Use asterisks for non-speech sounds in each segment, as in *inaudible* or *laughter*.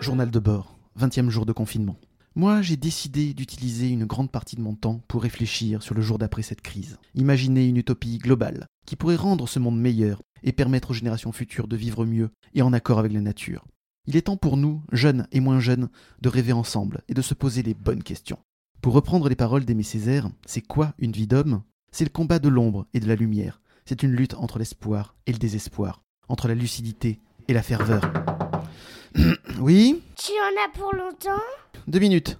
Journal de bord, 20e jour de confinement. Moi, j'ai décidé d'utiliser une grande partie de mon temps pour réfléchir sur le jour d'après cette crise. Imaginer une utopie globale qui pourrait rendre ce monde meilleur et permettre aux générations futures de vivre mieux et en accord avec la nature. Il est temps pour nous, jeunes et moins jeunes, de rêver ensemble et de se poser les bonnes questions. Pour reprendre les paroles d'Aimé Césaire, c'est quoi une vie d'homme? C'est le combat de l'ombre et de la lumière. C'est une lutte entre l'espoir et le désespoir, entre la lucidité et la ferveur. *clears throat* oui? Tu en as pour longtemps? Deux minutes.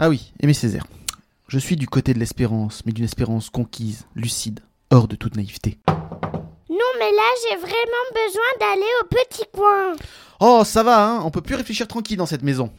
Ah oui, Aimé Césaire. Je suis du côté de l'espérance, mais d'une espérance conquise, lucide, hors de toute naïveté. Non, mais là, j'ai vraiment besoin d'aller au petit coin. Oh, ça va, hein On peut plus réfléchir tranquille dans cette maison.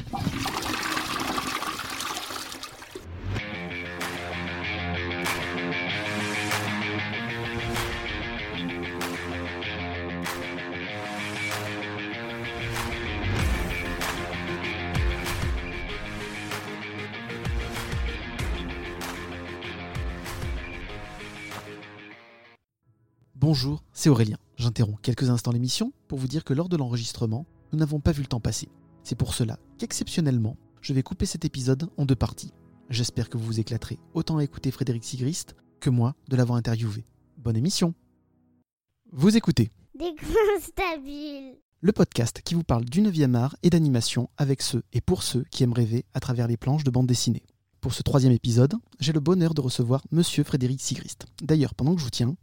Bonjour, c'est Aurélien. J'interromps quelques instants l'émission pour vous dire que lors de l'enregistrement, nous n'avons pas vu le temps passer. C'est pour cela qu'exceptionnellement, je vais couper cet épisode en deux parties. J'espère que vous vous éclaterez autant à écouter Frédéric Sigrist que moi de l'avoir interviewé. Bonne émission Vous écoutez Des stabiles. le podcast qui vous parle du 9e art et d'animation avec ceux et pour ceux qui aiment rêver à travers les planches de bande dessinée. Pour ce troisième épisode, j'ai le bonheur de recevoir Monsieur Frédéric Sigrist. D'ailleurs, pendant que je vous tiens,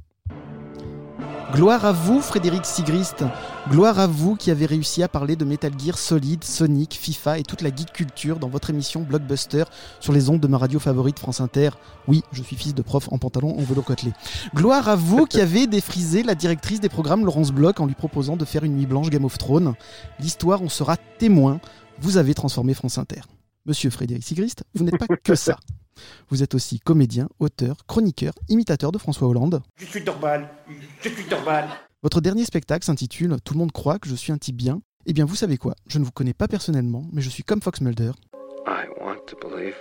gloire à vous Frédéric Sigrist, gloire à vous qui avez réussi à parler de Metal Gear Solid, Sonic, FIFA et toute la geek culture dans votre émission Blockbuster sur les ondes de ma radio favorite France Inter. Oui, je suis fils de prof en pantalon en velours côtelé. Gloire à vous qui avez défrisé la directrice des programmes Laurence Bloch en lui proposant de faire une nuit blanche Game of Thrones. L'histoire en sera témoin. Vous avez transformé France Inter. Monsieur Frédéric Sigrist, vous n'êtes pas que ça. Vous êtes aussi comédien, auteur, chroniqueur, imitateur de François Hollande. Je suis normal, je suis normal. Votre dernier spectacle s'intitule Tout le monde croit que je suis un type bien. Eh bien, vous savez quoi? Je ne vous connais pas personnellement, mais je suis comme Fox Mulder. I want to believe.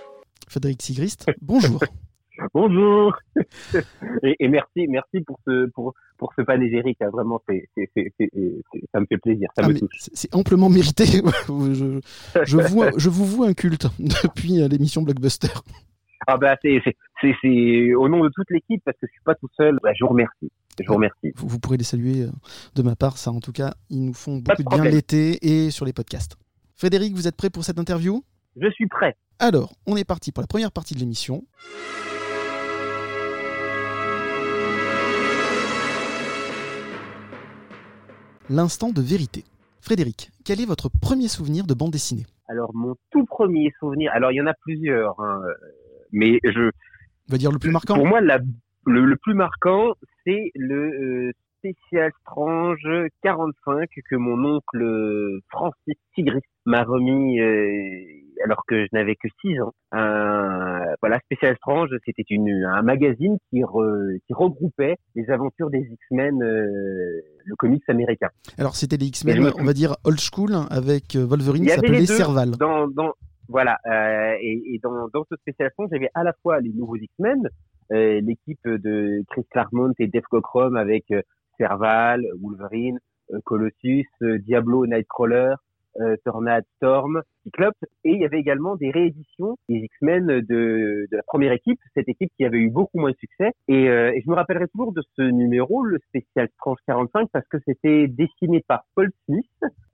Frédéric Sigrist, bonjour. *laughs* Bonjour *laughs* et, et merci, merci pour ce pour pour ce panégyrique. hein. Vraiment, c'est ça me fait plaisir, ça Ah, me mais touche. c'est c'est amplement mérité. *laughs* je, je, vous, je vous voue un culte depuis euh, l'émission Blockbuster. Ah bah c'est c'est c'est c'est au nom de toute l'équipe parce que je suis pas tout seul. Bah, je vous remercie. Je vous remercie. Vous, vous pourrez les saluer euh, de ma part. Ça, en tout cas, ils nous font beaucoup de de bien l'été et sur les podcasts. Frédéric, vous êtes prêt pour cette interview? Je suis prêt. Alors, on est parti pour la première partie de l'émission. L'instant de vérité. Frédéric, quel est votre premier souvenir de bande dessinée? Alors mon tout premier souvenir. Alors il y en a plusieurs, hein, mais je On va dire le plus marquant Pour moi, la- le, le plus marquant, c'est le euh, spécial Strange 45 que mon oncle euh, Francis Sigrist m'a remis euh, alors que je n'avais que 6 ans. Voilà, Spécial Strange, c'était une un magazine qui, re- qui regroupait les aventures des X-Men, euh, le comics américain. Alors, c'était les X-Men, on va dire old school, avec Wolverine les s'appelait Serval. dans, dans voilà euh, et, et dans, dans ce spécial j'avais à la fois les nouveaux X-Men, euh, l'équipe de Chris Claremont et Dave Cockrum avec euh, Serval, Wolverine, euh, Colossus, euh, Diablo, Nightcrawler, euh, Tornade, Storm, Cyclope, et il y avait également des rééditions des X-Men de, de la première équipe, cette équipe qui avait eu beaucoup moins de succès. Et, euh, et je me rappellerai toujours de ce numéro, le spécial Strange 45, parce que c'était dessiné par Paul Smith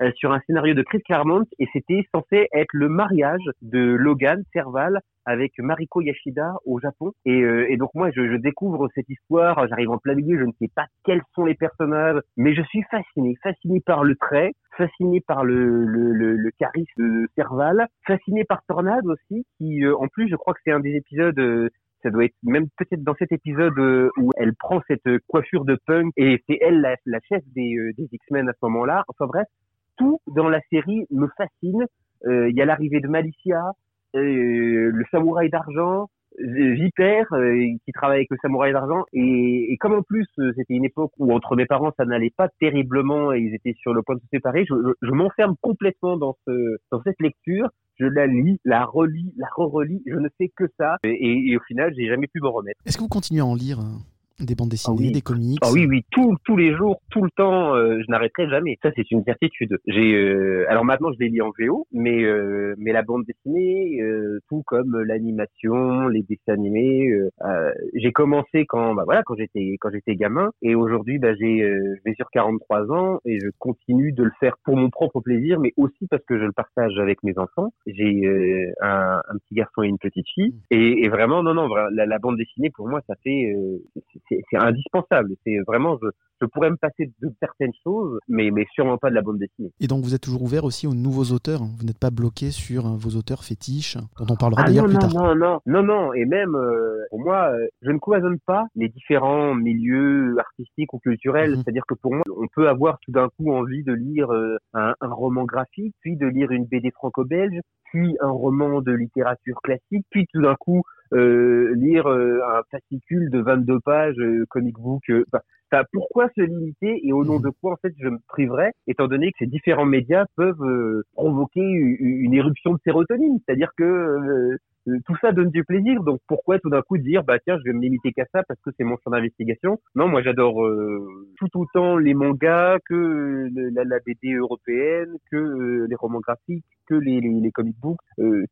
euh, sur un scénario de Chris Claremont, et c'était censé être le mariage de Logan Serval avec Mariko Yashida au Japon. Et, euh, et donc moi, je, je découvre cette histoire, j'arrive en plein milieu, je ne sais pas quels sont les personnages, mais je suis fasciné, fasciné par le trait, fasciné par le, le, le, le charisme de Serval, fasciné par Tornade aussi, qui euh, en plus, je crois que c'est un des épisodes... euh, ça doit être même peut-être dans cet épisode euh, où elle prend cette coiffure de punk et c'est elle la, la chef des, euh, des X-Men à ce moment-là. Enfin bref, tout dans la série me fascine. Euh, Il y a l'arrivée de Malicia, le samouraï d'argent, Viper euh, qui travaille avec le samouraï d'argent et, comme en plus euh, c'était une époque où entre mes parents ça n'allait pas terriblement et ils étaient sur le point de se séparer, je, m'enferme complètement dans ce dans cette lecture. je la lis, la relis, la re-relis, je ne fais que ça. Et, et au final, j'ai jamais pu m'en remettre. Est-ce que vous continuez à en lire hein? Des bandes dessinées, Ah oui. des comics Ah oui, oui, tous tous les jours, tout le temps, euh, je n'arrêterai jamais. Ça, c'est une certitude. J'ai, euh, alors maintenant, je les lis en VO, mais euh, mais la bande dessinée, euh, tout comme l'animation, les dessins animés, euh, euh, j'ai commencé quand, bah voilà, quand j'étais quand j'étais gamin, et aujourd'hui, bah j'ai, euh, je vais sur 43 ans et je continue de le faire pour mon propre plaisir, mais aussi parce que je le partage avec mes enfants. J'ai euh, un, un petit garçon et une petite fille, et, et vraiment, non, non, la, la bande dessinée pour moi, ça fait, euh, c'est- indispensable. C'est vraiment, je, je pourrais me passer de certaines choses, mais, mais sûrement pas de la bande dessinée. Et donc vous êtes toujours ouvert aussi aux nouveaux auteurs. hein. Vous n'êtes pas bloqué sur euh, vos auteurs fétiches, dont on parlera Ah d'ailleurs plus non, tard. non, non, non, non, et même euh, pour moi, euh, je ne cloisonne pas les différents milieux artistiques ou culturels. Mhm. C'est-à-dire que pour moi, on peut avoir tout d'un coup envie de lire euh, un, un roman graphique, puis de lire une BD franco-belge, puis un roman de littérature classique, puis tout d'un coup lire euh, un fascicule de 22 pages euh, comic book. euh, enfin, pourquoi se limiter et au nom Mhm. de quoi en fait je me priverais, étant donné que ces différents médias peuvent euh, provoquer une éruption de sérotonine, c'est-à-dire que euh, euh, tout ça donne du plaisir. Donc pourquoi tout d'un coup dire bah tiens je vais me limiter qu'à ça parce que c'est mon champ d'investigation? Non, moi j'adore euh, tout autant les mangas que euh, la, la BD européenne, que euh, les romans graphiques, que les, les, les comic books.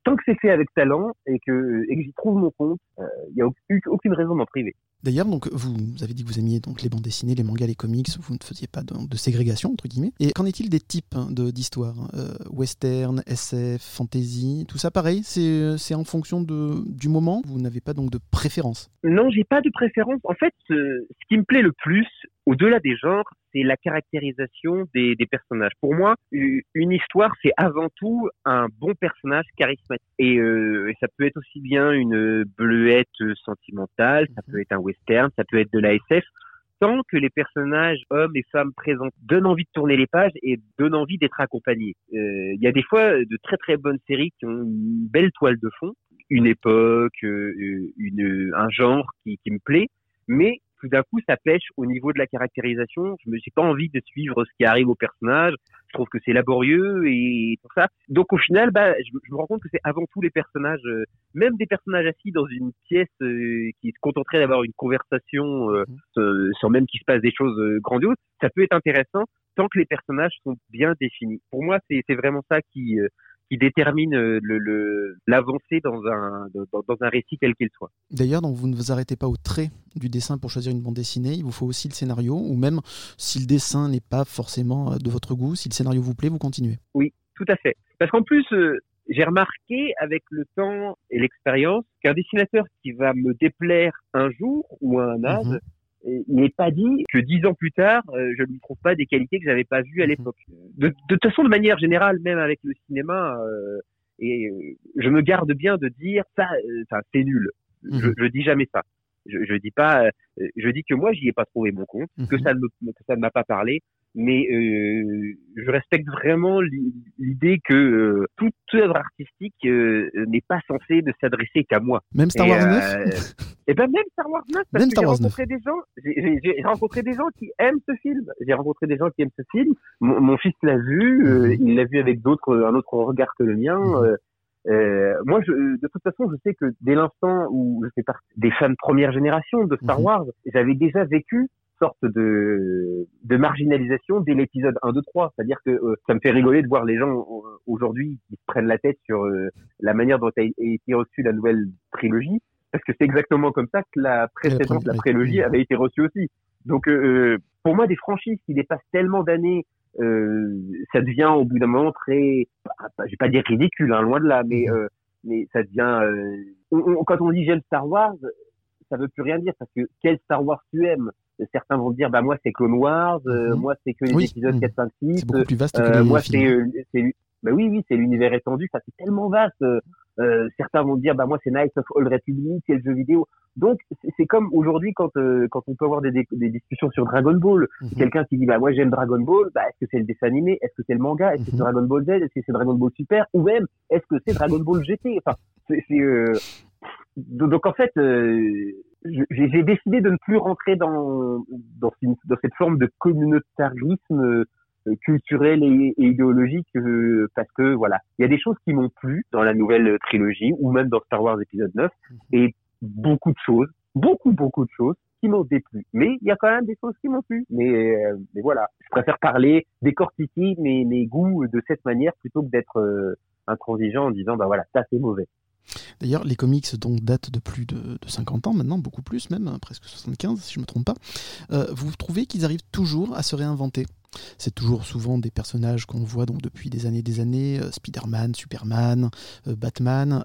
Tant que c'est fait avec talent et que, et que j'y trouve mon compte, il n'y a aucune, aucune raison d'en priver. D'ailleurs, donc vous, vous avez dit que vous aimiez donc les bandes dessinées, les mangas, les comics. Vous ne faisiez pas de, de ségrégation entre guillemets. Et qu'en est-il des types hein, de d'histoires Euh, Western, SF, fantasy, tout ça pareil. C'est c'est en fonction de du moment. Vous n'avez pas donc de préférence? Non, j'ai pas de préférence. En fait, ce, ce qui me plaît le plus, au-delà des genres, c'est la caractérisation des, des personnages. Pour moi, une histoire, c'est avant tout un bon personnage charismatique. Et, euh, et ça peut être aussi bien une bleuette sentimentale, ça Mhm. peut être un western, ça peut être de la SF. Tant que les personnages, hommes et femmes présents, donnent envie de tourner les pages et donnent envie d'être accompagnés. Euh, Il y a des fois de très très bonnes séries qui ont une belle toile de fond, une époque, euh, une, un genre qui, qui me plaît, mais tout d'un coup ça pêche au niveau de la caractérisation. Je me j'ai pas envie de suivre ce qui arrive au personnage. Je trouve que c'est laborieux et tout ça. Donc au final, bah, je, je me rends compte que c'est avant tout les personnages, euh, même des personnages assis dans une pièce euh, qui se contenteraient d'avoir une conversation euh, euh, sans même qu'il se passe des choses euh, grandioses, ça peut être intéressant tant que les personnages sont bien définis. Pour moi, c'est c'est vraiment ça qui euh, qui détermine euh, le le- l'avancée dans un dans, dans un récit quel qu'il soit. D'ailleurs, donc vous ne vous arrêtez pas au trait du dessin pour choisir une bande dessinée. Il vous faut aussi le scénario, ou même si le dessin n'est pas forcément euh, de votre goût, si le scénario vous plaît, vous continuez. Tout à fait. Parce qu'en plus, euh, j'ai remarqué avec le temps et l'expérience qu'un dessinateur qui va me déplaire un jour ou un âge, Mhm. Il n'est pas dit que dix ans plus tard, euh, je ne lui trouve pas des qualités que j'avais pas vues à Mhm. l'époque. De, de toute façon, de manière générale, même avec le cinéma, euh, et euh, je me garde bien de dire ça, euh, c'est nul. Je, Mhm. je dis jamais ça. Je, je dis pas, euh, je dis que moi j'y ai pas trouvé mon compte, que Mhm. ça ne me- que ça ne m'a pas parlé, mais euh, je respecte vraiment l'i- l'idée que euh, toute œuvre artistique euh, n'est pas censée de s'adresser qu'à moi. Même Star Wars euh, 9 Et ben même Star Wars 9, parce Même que j'ai rencontré des gens, j'ai- rencontré des gens qui aiment ce film. J'ai rencontré des gens qui aiment ce film. Mon, mon fils l'a vu, euh, Mhm. il l'a vu avec d'autres, un autre regard que le mien. Mhm. euh, euh, moi, je, de toute façon, je sais que dès l'instant où je fais partie des fans de première génération de Star Mhm. Wars, j'avais déjà vécu sorte de, de marginalisation dès l'épisode 1, 2, 3. C'est-à-dire que euh, ça me fait rigoler de voir les gens euh, aujourd'hui qui se prennent la tête sur euh, la manière dont a été reçue la nouvelle trilogie, parce que c'est exactement comme ça que la précédente, la prélogie, oui. avait été reçue aussi. Donc, euh, pour moi, des franchises qui dépassent tellement d'années, ça devient au bout d'un moment très, pas- je vais pas dire ridicule, hein, loin de là, mais Mhm. mais ça devient. on- on- quand on dit j'aime Star Wars, ça veut plus rien dire parce que quel Star Wars tu aimes? Certains vont dire bah moi c'est Clone Wars, euh, Mhm. moi c'est que les Oui. épisodes Mhm. 4, 5, 6, C'est beaucoup plus vaste que euh, les moi c'est euh, bah oui oui c'est l'univers étendu, ça c'est tellement vaste. Euh, certains vont dire bah moi c'est Knights of Old Republic, c'est le jeu vidéo. Donc c'est- comme aujourd'hui quand euh, quand on peut avoir des, des, des discussions sur Dragon Ball, Mhm. quelqu'un qui dit bah moi j'aime Dragon Ball, bah est-ce que c'est le dessin animé, est-ce que c'est le manga, est-ce que Mhm. c'est Dragon Ball Z, est-ce que c'est Dragon Ball Super, ou même est-ce que c'est Dragon Ball GT. Enfin c'est euh, donc en fait euh, j'ai décidé de ne plus rentrer dans dans, une- dans cette forme de communautarisme euh, culturelle et, et idéologique euh, parce que voilà, il y a des choses qui m'ont plu dans la nouvelle trilogie ou même dans Star Wars épisode 9 et beaucoup de choses, beaucoup beaucoup de choses qui m'ont déplu. Mais il y a quand même des choses qui m'ont plu. Mais, euh, mais voilà, je préfère parler, décortiquer mes, mes goûts de cette manière plutôt que d'être euh, intransigeant en disant bah voilà, ça c'est mauvais. D'ailleurs, les comics donc datent de plus de, de 50 ans maintenant, beaucoup plus même, hein, presque 75 si je ne me trompe pas. Euh, vous trouvez qu'ils arrivent toujours à se réinventer? C'est toujours souvent des personnages qu'on voit donc depuis des années et des années, euh, Spider-Man, Superman, euh, Batman,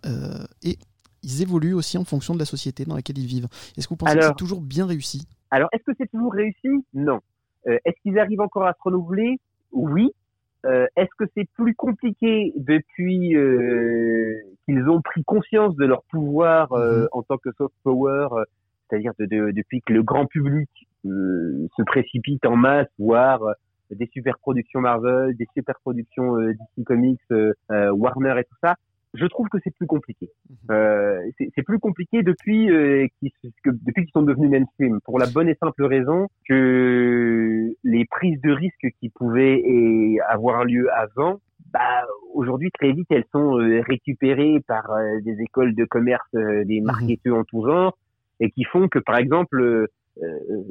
et ils évoluent aussi en fonction de la société dans laquelle ils vivent. Est-ce que vous pensez que c'est toujours bien réussi? Alors, est-ce que c'est toujours réussi? Non. Est-ce qu'ils arrivent encore à se renouveler? Oui. Euh, est-ce que c'est plus compliqué depuis euh, qu'ils ont pris conscience de leur pouvoir euh, Mhm. en tant que soft power, euh, c'est-à-dire de- de- depuis que le grand public euh, se précipite en masse voir euh, des super productions Marvel, des super productions euh, DC Comics, Warner et tout ça je trouve que c'est plus compliqué. Euh, c'est plus compliqué depuis euh, qu'ils depuis qu'ils sont devenus mainstream, pour la bonne et simple raison que les prises de risques qui pouvaient avoir lieu avant, bah aujourd'hui très vite elles sont euh, récupérées par euh, des écoles de commerce, euh, des marketeurs en tout genre, et qui font que par exemple,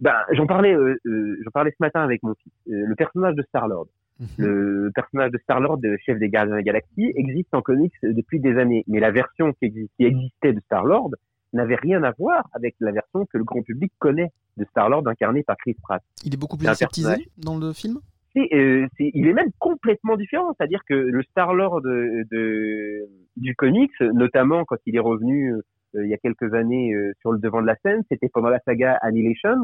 bah, j'en parlais, j'en parlais ce matin avec mon fils, le personnage de Star Lord. Mhm. Le personnage de Star-Lord, euh, chef des Gardiens de la Galaxie, existe en comics depuis des années. Mais la version qui, exi- qui existait de Star-Lord n'avait rien à voir avec la version que le grand public connaît de Star-Lord incarné par Chris Pratt. Il est beaucoup plus aseptisé dans le film? Euh, il est même complètement différent. C'est-à-dire que le Star-Lord de, de- du comics, notamment quand il est revenu euh, il y a quelques années euh, sur le devant de la scène, c'était pendant la saga Annihilation.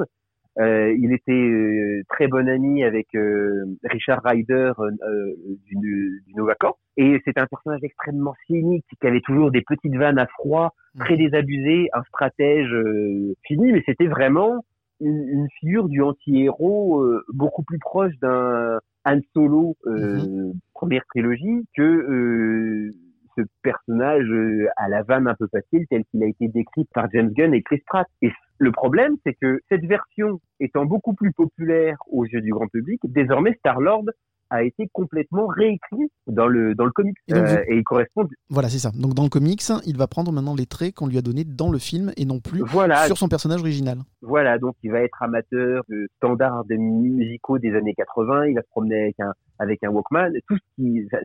Euh, il était euh, très bon ami avec euh, Richard Ryder du, du Nova Corps. Et c'était un personnage extrêmement cynique, qui avait toujours des petites vannes à froid, très désabusé, un stratège euh, fini, mais c'était vraiment une, une figure du anti-héros euh, beaucoup plus proche d'un Han Solo euh, première trilogie que euh, ce personnage euh, à la vanne un peu facile tel qu'il a été décrit par James Gunn et Chris Pratt. Et le problème, c'est que cette version étant beaucoup plus populaire aux yeux du grand public, désormais Star-Lord a été complètement réécrit dans le dans le comic Et donc, vous- et il correspond Voilà, c'est ça. Donc dans le comics, il va prendre maintenant les traits qu'on lui a donnés dans le film et non plus voilà sur son personnage original. Voilà, donc il va être amateur de standards musicaux des années 80, il va se promener avec un avec un Walkman, tout ce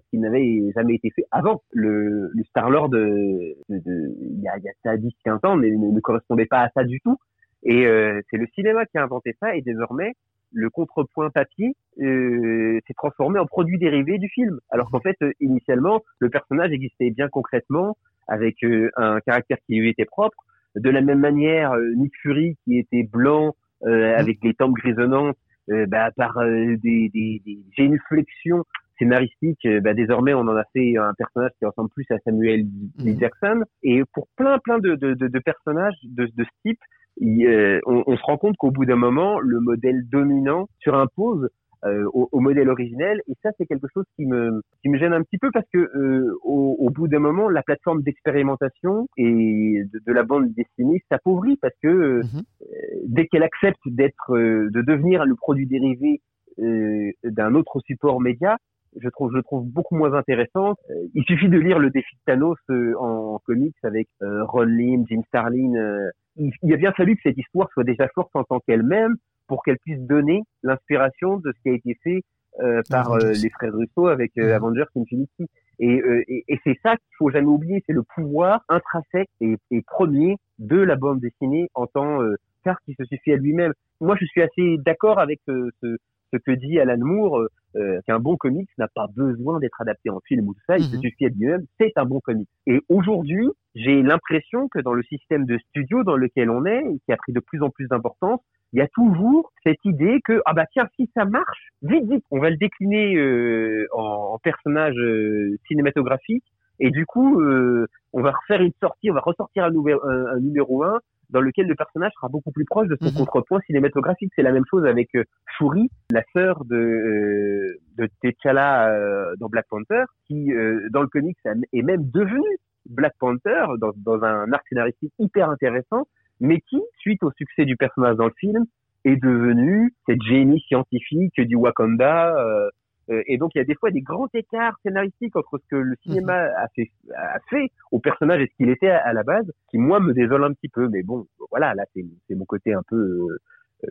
qui, n'avait jamais été fait avant. Le, le Star-Lord de, de- il y a, y a ça 10-15 ans ne, ne, ne correspondait pas à ça du tout. Et euh, c'est le cinéma qui a inventé ça et désormais le contrepoint papier euh, s'est transformé en produit dérivé du film. Alors qu'en fait, euh, initialement, le personnage existait bien concrètement avec euh, un caractère qui lui était propre. De la même manière, euh, Nick Fury qui était blanc euh, avec des tempes grisonnantes, euh, bah, par euh, des, des, des génuflexions scénaristiques, euh, bah, désormais on en a fait un personnage qui ressemble plus à Samuel L. Mhm. Jackson. Et pour plein plein de, de, de, de personnages de, de ce type, il, euh, on, on se rend compte qu'au bout d'un moment, le modèle dominant surimpose euh, au, au modèle originel. Et ça, c'est quelque chose qui me, qui me gêne un petit peu parce que euh, au, au bout d'un moment, la plateforme d'expérimentation et de, de la bande dessinée s'appauvrit parce que euh, Mhm. dès qu'elle accepte d'être, de devenir le produit dérivé d'un autre support média, je trouve, je le trouve beaucoup moins intéressant. Il suffit de lire le défi de Thanos en, en comics avec Ron Lim, Jim Starlin. Il, il a bien fallu que cette histoire soit déjà forte en tant qu'elle-même pour qu'elle puisse donner l'inspiration de ce qui a été fait euh, par euh, les frères Russo avec euh, Mhm. Avengers Infinity. Et, euh, et, et c'est ça qu'il faut jamais oublier, c'est le pouvoir intrinsèque et, et premier de la bande dessinée en tant euh, car qui se suffit à lui-même. Moi, je suis assez d'accord avec euh, ce, ce que dit Alan Moore, euh, qu'un bon comics n'a pas besoin d'être adapté en film ou tout ça, il se Mhm. suffit à lui-même, c'est un bon comics. Et aujourd'hui, j'ai l'impression que dans le système de studio dans lequel on est, et qui a pris de plus en plus d'importance, il y a toujours cette idée que ah bah tiens si ça marche, vite vite, on va le décliner euh, en, en personnage euh, cinématographique et du coup euh, on va refaire une sortie, on va ressortir un, nouvel, un, un numéro 1 dans lequel le personnage sera beaucoup plus proche de son Mhm. contrepoint cinématographique. C'est la même chose avec euh, Shuri, la sœur de, euh, de T'Challa euh, dans Black Panther, qui euh, dans le comics est même devenue Black Panther dans, dans un arc scénaristique hyper intéressant, mais qui, suite au succès du personnage dans le film, est devenue cette génie scientifique du Wakanda, Euh, et donc il y a des fois des grands écarts scénaristiques entre ce que le cinéma a, fait, a fait au personnage et ce qu'il était à, la base, qui moi me désole un petit peu. Mais bon, voilà, là c'est c'est mon côté un peu euh,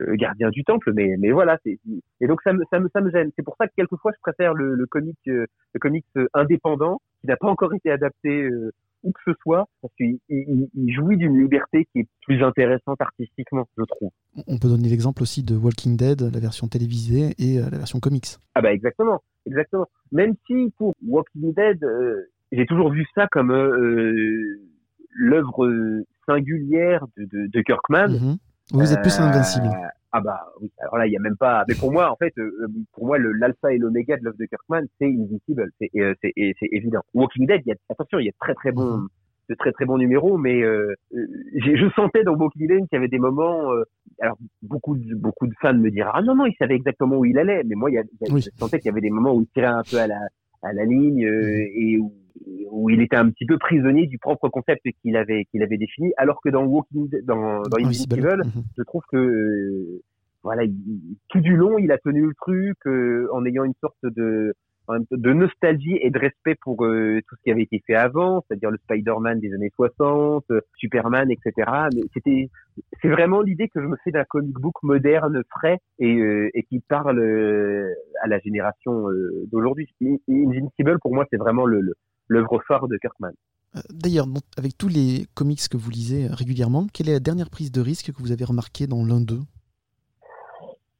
euh, gardien du temple, mais mais voilà. c'est Et donc ça me ça me ça me gêne. C'est pour ça que quelquefois je préfère le, le comic euh, le comics euh, indépendant qui n'a pas encore été adapté euh, où que ce soit, parce qu'il il, il jouit d'une liberté qui est plus intéressante artistiquement, je trouve. On peut donner l'exemple aussi de Walking Dead, la version télévisée et euh, la version comics. Ah bah exactement, exactement. Même si pour Walking Dead, euh, j'ai toujours vu ça comme euh, l'œuvre singulière de, de, de Kirkman. Mhm. Vous êtes plus invincible. Ah bah oui. Alors là, il y a même pas. Mais pour moi, en fait, euh, pour moi, l'alpha et l'oméga de l'œuvre de Kirkman, c'est Invisible. C'est euh, c'est et c'est évident. Walking Dead, il y a attention, il y a de très très bons Mhm. de très très bons numéros, mais euh, euh, je sentais dans Walking Dead qu'il y avait des moments. euh, alors beaucoup de beaucoup de fans me diront ah non non, il savait exactement où il allait, mais moi, il y a, il y a- Oui. je sentais qu'il y avait des moments où il tirait un peu à la à la ligne euh, et où, où il était un petit peu prisonnier du propre concept qu'il avait qu'il avait défini, alors que dans Walking Dead, dans dans Invisible, Mhm. je trouve que euh, voilà, il- il- tout du long, il a tenu le truc euh, en ayant une sorte de de nostalgie et de respect pour euh, tout ce qui avait été fait avant, c'est-à-dire le Spider-Man des années 60, euh, Superman, etc. Mais c'était, c'est vraiment l'idée que je me fais d'un comic book moderne, frais et, euh, et qui parle euh, à la génération euh, d'aujourd'hui. In- Invincible, pour moi, c'est vraiment le, le- l'œuvre phare de Kirkman. Euh, D'ailleurs, avec tous les comics que vous lisez euh, régulièrement, quelle est la dernière prise de risque que vous avez remarquée dans l'un d'eux?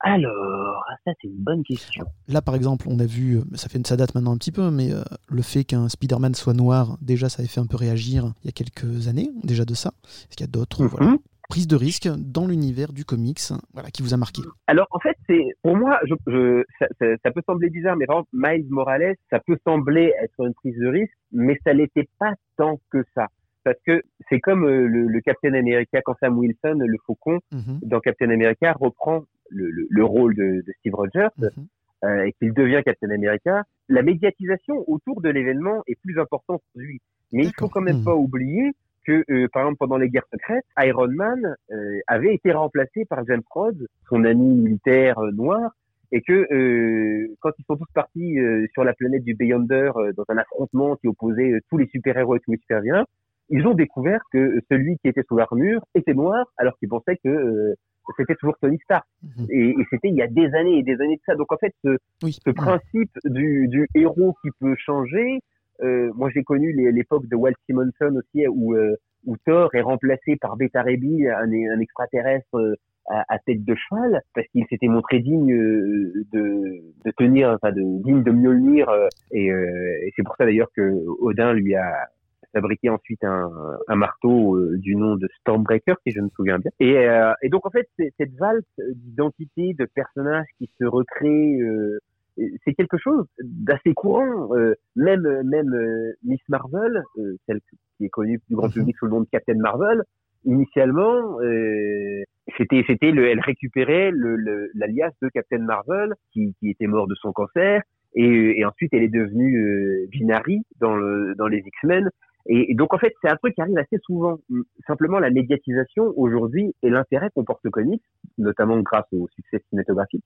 Alors, ça c'est une bonne question. Là, par exemple, on a vu, euh, ça, fait, ça date maintenant un petit peu, mais euh, le fait qu'un Spider-Man soit noir, déjà, ça avait fait un peu réagir il y a quelques années, déjà de ça. Est-ce qu'il y a d'autres? Voilà, Prises de risque dans l'univers du comics voilà, qui vous a marqué Alors en fait, c'est pour moi, je, je, ça, ça, ça peut sembler bizarre, mais par exemple, Miles Morales, ça peut sembler être une prise de risque, mais ça l'était pas tant que ça. Parce que c'est comme euh, le, le Captain America quand Sam Wilson, le faucon, Mhm, dans Captain America, reprend le, le, le rôle de, de Steve Rogers mhm. euh, et qu'il devient Captain America. La médiatisation autour de l'événement est plus importante pour lui. Mais il faut D'accord. quand même Mhm. pas oublier que, euh, par exemple, pendant les guerres secrètes, Iron Man euh, avait été remplacé par James Rhodes, son ami militaire euh, noir, et que euh, quand ils sont tous partis euh, sur la planète du Beyonder euh, dans un affrontement qui opposait tous les super-héros et tous les super-vilains, ils ont découvert que celui qui était sous l'armure était noir, alors qu'ils pensaient que euh, c'était toujours Tony Stark. Mhm. Et, et c'était il y a des années et des années de ça. Donc en fait, ce, Oui. ce principe du, du héros qui peut changer, euh, moi j'ai connu l'époque de Walt Simonson aussi, où, euh, où Thor est remplacé par Beta Bill, un, un extraterrestre euh, à, tête de cheval, parce qu'il s'était montré digne euh, de, de tenir, enfin de, digne de Mjolnir. euh, et euh, et c'est pour ça d'ailleurs que Odin lui a fabriqué ensuite un, marteau du nom de Stormbreaker, si je me souviens bien. Et, euh, et donc en fait, cette valse d'identité, de personnages qui se recréent, euh, c'est quelque chose d'assez courant. Euh, même même euh, Miss Marvel, euh, celle qui est connue du grand Mhm. public sous le nom de Captain Marvel, initialement, euh, c'était c'était le, elle récupérait le- le- l'alias de Captain Marvel qui, qui était mort de son cancer. Et, et ensuite, elle est devenue euh, Binary dans, le, dans les X-Men. Et, et donc, en fait, c'est un truc qui arrive assez souvent. Simplement, la médiatisation aujourd'hui et l'intérêt qu'on porte aux comics, notamment grâce au succès cinématographique,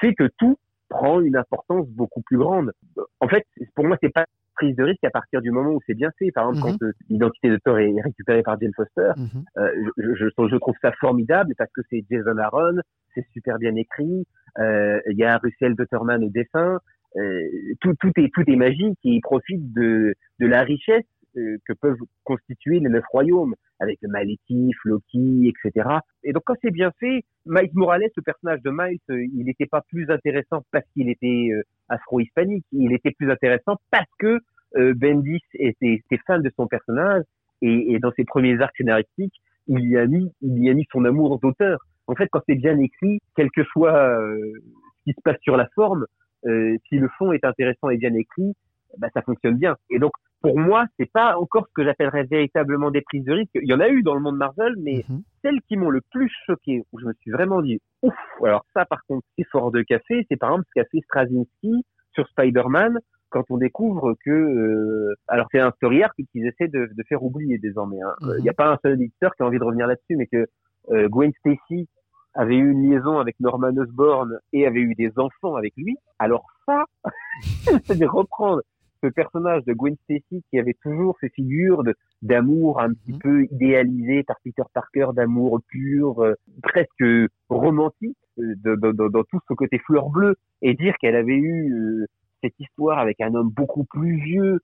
fait que tout prend une importance beaucoup plus grande. En fait, pour moi, c'est pas prise de risque à partir du moment où c'est bien fait. Par exemple, Mhm. quand euh, l'identité de Thor est récupérée par Jane Foster, Mhm. euh, je, je, je trouve ça formidable parce que c'est Jason Aaron, c'est super bien écrit, euh, il y a Russell Dutterman au dessin, euh, tout, tout est tout est magique et il profite de, de la richesse que peuvent constituer les neuf royaumes avec le Malétif, Loki, etc. Et donc quand c'est bien fait, Miles Morales, le personnage de Miles, euh, il n'était pas plus intéressant parce qu'il était euh, afro-hispanique, il était plus intéressant parce que euh, Bendis était, fan de son personnage et, dans ses premiers arcs scénaristiques, il y a mis, son amour d'auteur. En fait, quand c'est bien écrit, quel que soit euh, ce qui se passe sur la forme, si le fond est intéressant et bien écrit, bah, ça fonctionne bien. Et donc, pour moi, c'est pas encore ce que j'appellerais véritablement des prises de risque. Il y en a eu dans le monde Marvel, mais Mhm. celles qui m'ont le plus choqué, où je me suis vraiment dit, ouf, alors ça, par contre, c'est fort de café, c'est par exemple ce qu'a fait Straczynski sur Spider-Man, quand on découvre que, euh, alors c'est un story arc qu'ils essaient de, de faire oublier désormais. hein. Il Mhm. n'y a pas un seul éditeur qui a envie de revenir là-dessus, mais que euh, Gwen Stacy avait eu une liaison avec Norman Osborn et avait eu des enfants avec lui, alors ça, *laughs* c'est de reprendre ce personnage de Gwen Stacy qui avait toujours ces figures d'amour un petit Mhm. peu idéalisé par Peter Parker, d'amour pur, euh, presque romantique, euh, de- de- de- dans tout ce côté fleur bleue, et dire qu'elle avait eu euh, cette histoire avec un homme beaucoup plus vieux,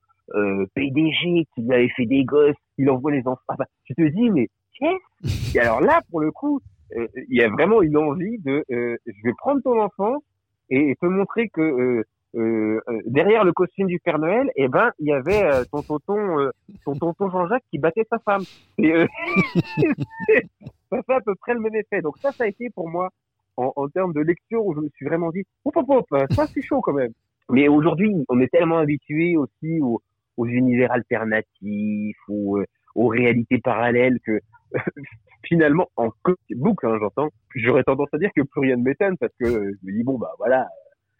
PDG, qui lui avait fait des gosses, il envoie les enfants. Tu te dis, mais qu'est-ce? Et alors là, pour le coup, il y a vraiment une envie de, je vais prendre ton enfance et, et te montrer que euh, euh, derrière le costume du Père Noël, eh ben, il y avait euh, ton tonton, euh, ton tonton Jean-Jacques qui battait sa femme. Et euh, *laughs* ça fait à peu près le même effet. Donc ça, ça a été pour moi en, en termes de lecture où je me suis vraiment dit, hop hop hop, ça c'est chaud quand même. Mais aujourd'hui, on est tellement habitué aussi aux, aux univers alternatifs, aux, aux réalités parallèles que *laughs* finalement, en comic book, hein, j'entends, j'aurais tendance à dire que plus rien ne m'étonne parce que je me dis bon bah voilà,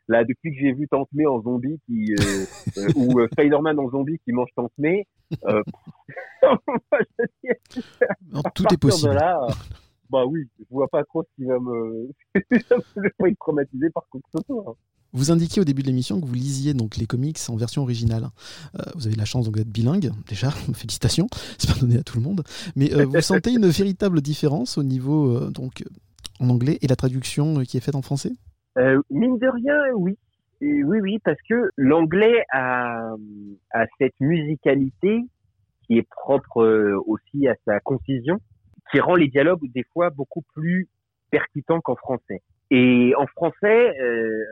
là depuis que j'ai vu Tante May en zombie qui euh, *laughs* euh, ou euh, Spider-Man en zombie qui mange Tante May, *laughs* je veux dire, Non, à tout est possible. Là, bah oui, je vois pas trop ce qui va me, *laughs* me fait pas être traumatisé par que ce hein. Vous indiquiez au début de l'émission que vous lisiez donc les comics en version originale. Euh, vous avez la chance donc d'être bilingue, déjà, félicitations, c'est pas donné à tout le monde. Mais euh, vous sentez une véritable différence au niveau euh, donc en anglais et la traduction qui est faite en français? Euh, mine de rien, oui. Oui, oui, parce que l'anglais a, a cette musicalité qui est propre euh, aussi à sa concision, qui rend les dialogues des fois beaucoup plus percutants qu'en français. Et en français, euh,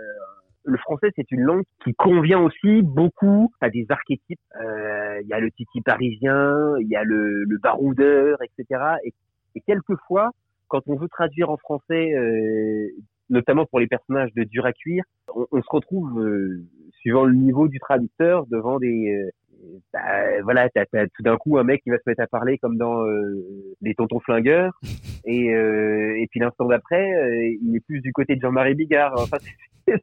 le français c'est une langue qui convient aussi beaucoup à des archétypes. Euh, Il y a le titi parisien, il y a le, le baroudeur, etc. Et, et quelquefois, quand on veut traduire en français euh, notamment pour les personnages de dur à cuire, on, on se retrouve, euh, suivant le niveau du traducteur, devant des... euh, bah, voilà, t'as, t'as tout d'un coup un mec qui va se mettre à parler comme dans euh, les tontons flingueurs, *laughs* et, et puis l'instant d'après, il est plus du côté de Jean-Marie Bigard. Enfin, *laughs*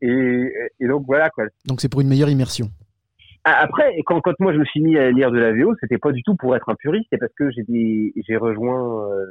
et, et donc voilà quoi. Donc c'est pour une meilleure immersion. Ah, Après, quand, quand moi je me suis mis à lire de la VO, c'était pas du tout pour être un puriste, c'est parce que j'ai des- j'ai rejoint, euh,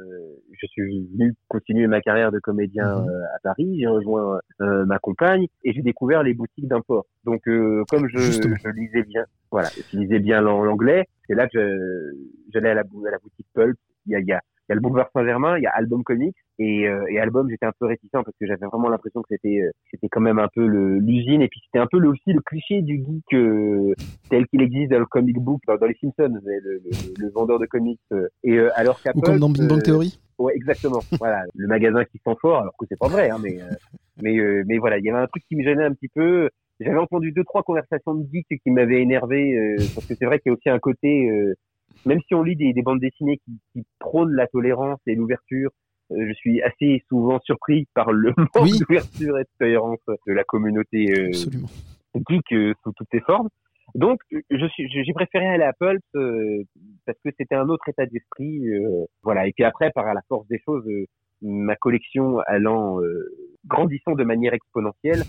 je suis venu continuer ma carrière de comédien Mhm. euh, à Paris, j'ai rejoint euh, ma compagne et j'ai découvert les boutiques d'import. Donc euh, comme je, je lisais bien, voilà, je lisais bien l'an- l'anglais, c'est là que je- j'allais à la, à la boutique Pulp. Il y a, il y a, il y a le boulevard Saint-Germain, il y a Album Comics et, euh, et Album, j'étais un peu réticent parce que j'avais vraiment l'impression que c'était euh, c'était quand même un peu l'usine et puis c'était un peu le, aussi le cliché du geek euh, tel qu'il existe dans le comic book, dans, dans les Simpsons, le, le, le- le vendeur de comics. et alors Ou comme dans Big Bang Theory Ouais, exactement. *laughs* voilà, le magasin qui sent fort, alors que c'est pas vrai, hein, mais mais mais voilà, il y avait un truc qui me gênait un petit peu. J'avais entendu deux trois conversations de geeks qui m'avaient énervé parce que c'est vrai qu'il y a aussi un côté, même si on lit des, des bandes dessinées qui, qui prônent la tolérance et l'ouverture, euh, je suis assez souvent surpris par le *laughs* manque Oui. d'ouverture et de tolérance de la communauté euh, geek euh, sous toutes ses formes. Donc, j'ai préféré aller à Pulp euh, parce que c'était un autre état d'esprit, euh, voilà. Et puis après, par la force des choses, euh, ma collection allant euh, grandissant de manière exponentielle,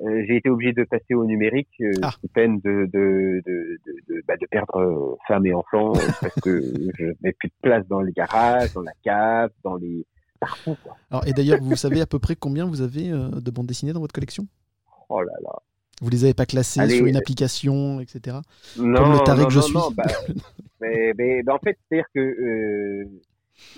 j'ai été obligé de passer au numérique, euh, Ah. sous peine de de de de, de, bah, de perdre euh, femme et enfants euh, parce que *laughs* je n'ai plus de place dans les garages, dans la cave, dans les partout. Quoi. Alors, et d'ailleurs, vous savez à peu près combien vous avez euh, de bandes dessinées dans votre collection? Oh là là. Vous les avez pas classées Allez, sur une euh, application, etc. Non, Comme le taré non, que je non, suis. bah, *laughs* mais, mais, bah, en fait, c'est-à-dire que euh,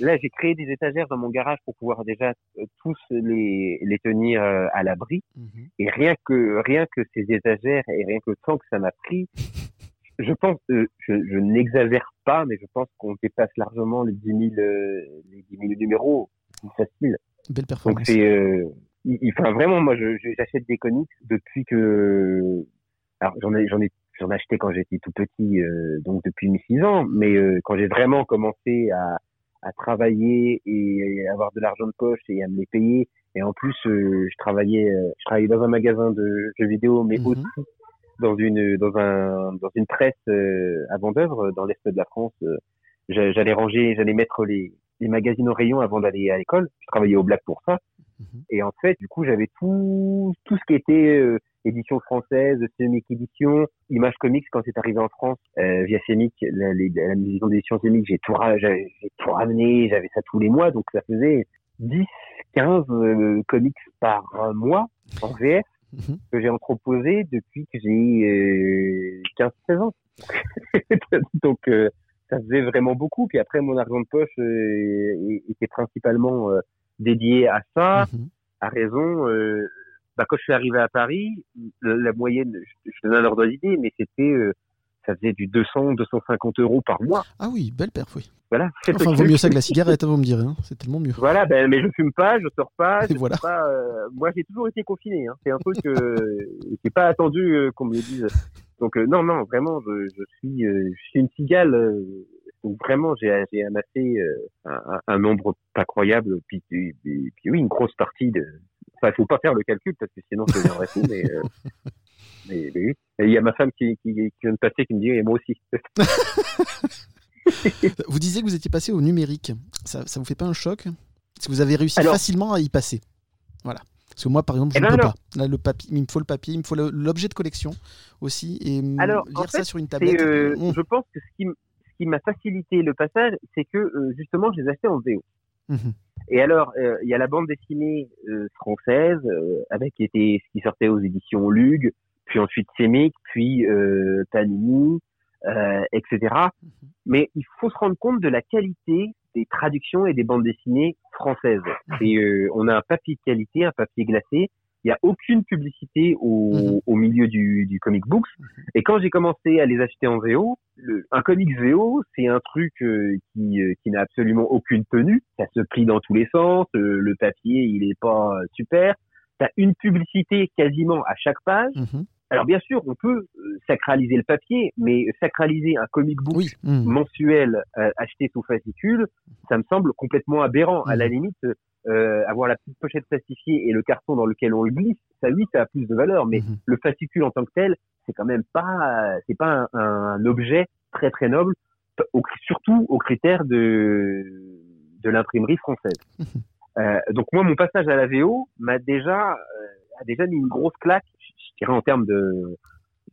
là, j'ai créé des étagères dans mon garage pour pouvoir déjà euh, tous les, les tenir euh, à l'abri. Mhm. Et rien que rien que ces étagères et rien que le temps que ça m'a pris, *laughs* je pense, euh, je, je n'exagère pas, mais je pense qu'on dépasse largement les 10 000, euh, les 10 000 numéros. C'est facile. Belle Donc performance. c'est, euh, il, il- enfin vraiment, moi, j'achète des comics depuis que, alors j'en ai, j'en ai, j'en ai acheté quand j'étais tout petit, euh, donc depuis mes 6 ans. Mais euh, quand j'ai vraiment commencé à, à travailler et avoir de l'argent de poche et à me les payer, et en plus, euh, je travaillais, euh, je travaillais dans un magasin de jeux vidéo, mais Mhm. aussi dans une, dans un, dans une presse euh, à Vendœuvre, dans l'est de la France. euh, j'a- j'allais ranger, j'allais mettre les, les magazines au rayon avant d'aller à l'école. Je travaillais au Black pour ça. Mhm. Et en fait, du coup, j'avais tout, tout ce qui était euh, édition française, Semic édition, Image Comics quand c'est arrivé en France euh, via Semic, la, les- la maison d'édition Semic, j'ai tout, ra- j'ai tout ramené, j'avais ça tous les mois, donc ça faisait 10, 15 euh, comics par mois en VF Mhm. que j'ai entreposé depuis que j'ai euh, 15-16 ans. *laughs* Donc euh, ça faisait vraiment beaucoup. Puis après, mon argent de poche euh, était principalement euh, dédié à ça, Mhm. à raison. euh, bah, quand je suis arrivé à Paris, la, la moyenne, je, je donne un ordre d'idée, mais c'était, euh, ça faisait du 200, 250 euros par mois. Ah oui, belle perf, oui. Voilà. Enfin, vaut *laughs* mieux ça que la cigarette, hein, vous me direz. hein. C'est tellement mieux. Voilà, ben, mais je fume pas, je sors pas, je voilà. pas, euh, moi j'ai toujours été confiné. Hein. C'est un truc euh, *laughs* j'ai pas attendu euh, qu'on me le dise. Donc non, non, vraiment, je, je suis, euh, je suis une cigale. Donc vraiment, j'ai, amassé euh, un, nombre pas croyable. Puis, puis, puis- puis oui, une grosse partie de. Enfin, faut pas faire le calcul parce que sinon je deviendrais fou. Mais, euh, *laughs* mais, mais oui. Et il y a ma femme qui, qui, qui vient de passer qui me dit et moi aussi. *laughs* Vous disiez que vous étiez passé au numérique. Ça, ça vous fait pas un choc? Si vous avez réussi Alors- facilement à y passer. Voilà. Parce que moi, par exemple, je Eh ne ben peux alors- pas. Là, le papier, il me faut le papier, il me faut l'objet de collection aussi. Et Alors, lire en ça sur une tablette. euh, mm, je pense que ce qui, qui m'a facilité le passage, c'est que euh, justement, je les achetais en VO. mhm. Et alors, euh, il y a la bande dessinée euh, française avec qui était qui sortait aux éditions Lug, puis ensuite Semic, puis Panini, etc. Mais il faut se rendre compte de la qualité des traductions et des bandes dessinées françaises. Et euh, on a un papier de qualité, un papier glacé. Il n'y a aucune publicité au, Mhm. au milieu du, du comic books. Et quand j'ai commencé à les acheter en VO, le- un comics VO, c'est un truc euh, qui, euh, qui n'a absolument aucune tenue. Ça se plie dans tous les sens. euh, le papier, il est pas euh, super. T'as une publicité quasiment à chaque page. Mhm. Alors bien sûr, on peut euh, sacraliser le papier, mais sacraliser un comic book Oui. mensuel euh, acheté sous fascicule, ça me semble complètement aberrant. À la limite, euh, avoir la petite pochette plastifiée et le carton dans lequel on le glisse, ça oui, ça a plus de valeur. Mais Mhm. le fascicule en tant que tel, c'est quand même pas, c'est pas un, un objet très très noble, au- surtout aux critères de de l'imprimerie française. *laughs* Mhm. Euh, donc moi, mon passage à la VO m'a déjà euh, a déjà mis une grosse claque, je je dirais en termes de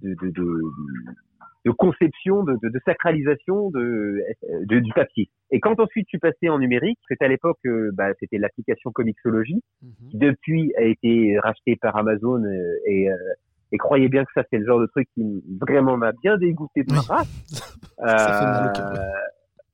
de, de, de, de conception, de, de, de sacralisation de, de- du papier. Et quand ensuite je suis passé en numérique, c'était à l'époque, euh, bah, c'était l'application Comixology, Mhm. qui depuis a été rachetée par Amazon euh, et, euh, et croyez bien que ça c'est le genre de truc qui vraiment m'a bien dégoûté de ma race. *laughs* Ça fait mal au cœur, ouais.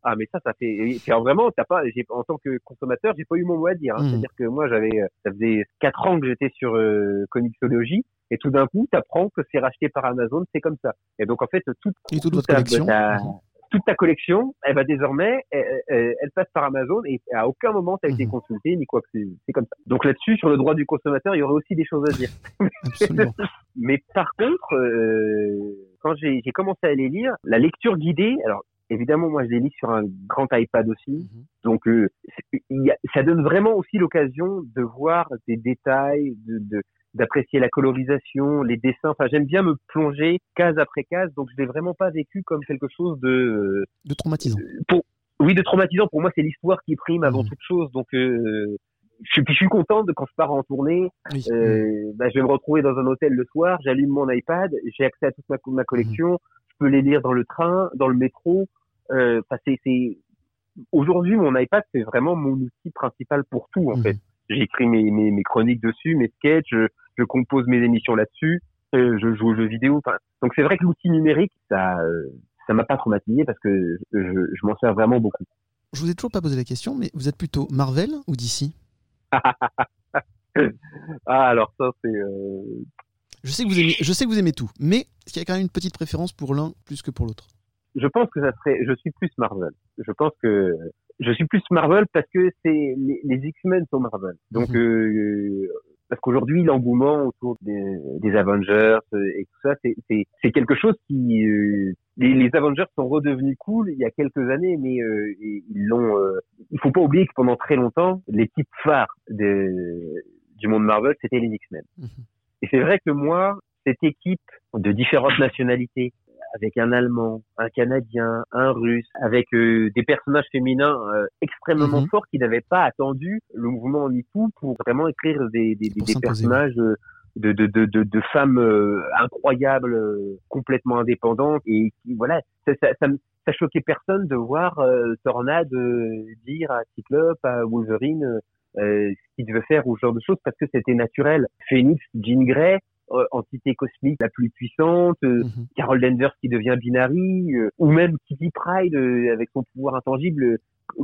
Ah mais ça ça fait et puis, alors, vraiment t'as pas en tant que consommateur j'ai pas eu mon mot à dire hein. Mhm. c'est-à-dire que moi j'avais ça faisait quatre ans que j'étais sur euh, Comixology et tout d'un coup t'apprends que c'est racheté par Amazon c'est comme ça et donc en fait toute Et toute votre ta- collection. ta- Mhm. Toute ta collection elle va désormais elle, elle- elle passe par Amazon et à aucun moment t'as été Mhm. consulté ni quoi que c'est c'est comme ça donc là-dessus sur le droit du consommateur il y aurait aussi des choses à dire *laughs* Absolument. *laughs* mais par contre, euh, quand j'ai commencé à les lire, la lecture guidée, alors évidemment moi je les lis sur un grand iPad aussi, Mhm. donc euh, y a- ça donne vraiment aussi l'occasion de voir des détails, de de- d'apprécier la colorisation, les dessins. Enfin, j'aime bien me plonger case après case, donc je l'ai vraiment pas vécu comme quelque chose de De traumatisant. pour oui de traumatisant. Pour moi, c'est l'histoire qui prime avant Mhm. toute chose, donc euh, je, suis- je suis content de quand je pars en tournée, Oui. euh, bah, je vais me retrouver dans un hôtel le soir, j'allume mon iPad, j'ai accès à toute ma, ma collection, je peux les lire dans le train, dans le métro. Euh, enfin, c'est. Aujourd'hui, mon iPad, c'est vraiment mon outil principal pour tout, en Mhm. fait. J'écris mes, mes, mes chroniques dessus, mes sketchs, je, je compose mes émissions là-dessus, euh, je joue aux jeux vidéo. Enfin, donc c'est vrai que l'outil numérique, ça, euh, ça m'a pas traumatisé parce que je, je m'en sers vraiment beaucoup. Je vous ai toujours pas posé la question, mais vous êtes plutôt Marvel ou DC *laughs* Ah, alors ça, c'est... Euh... je sais, que vous aimez, je sais que vous aimez tout, mais est-ce qu'il y a quand même une petite préférence pour l'un plus que pour l'autre? Je pense que ça serait, je suis plus Marvel. Je pense que je suis plus Marvel parce que c'est les, les X-Men sont Marvel. Donc Mhm. euh, parce qu'aujourd'hui l'engouement autour des, des Avengers euh, et tout ça, c'est quelque chose qui euh, les, les Avengers sont redevenus cool il y a quelques années, mais euh, ils ils l'ont. Euh, il faut pas oublier que pendant très longtemps, l'équipe phare de, du monde Marvel, c'était les X-Men. Mhm. Et c'est vrai que moi, cette équipe de différentes nationalités, avec un Allemand, un Canadien, un Russe, avec euh, des personnages féminins euh, extrêmement Mhm. forts qui n'avaient pas attendu le mouvement MeToo pour vraiment écrire des, personnages euh, de, de, de, de, de femmes incroyables, complètement indépendantes et qui, voilà, ça, ça, ça, me- ça choquait personne de voir Tornade dire à Cyclope, à Wolverine, euh, ce qu'il devait faire ou ce genre de choses parce que c'était naturel. Phoenix, Jean Grey, entité cosmique la plus puissante, euh, Mhm. Carol Danvers qui devient Binary, euh, ou même Kitty Pride euh, avec son pouvoir intangible, euh,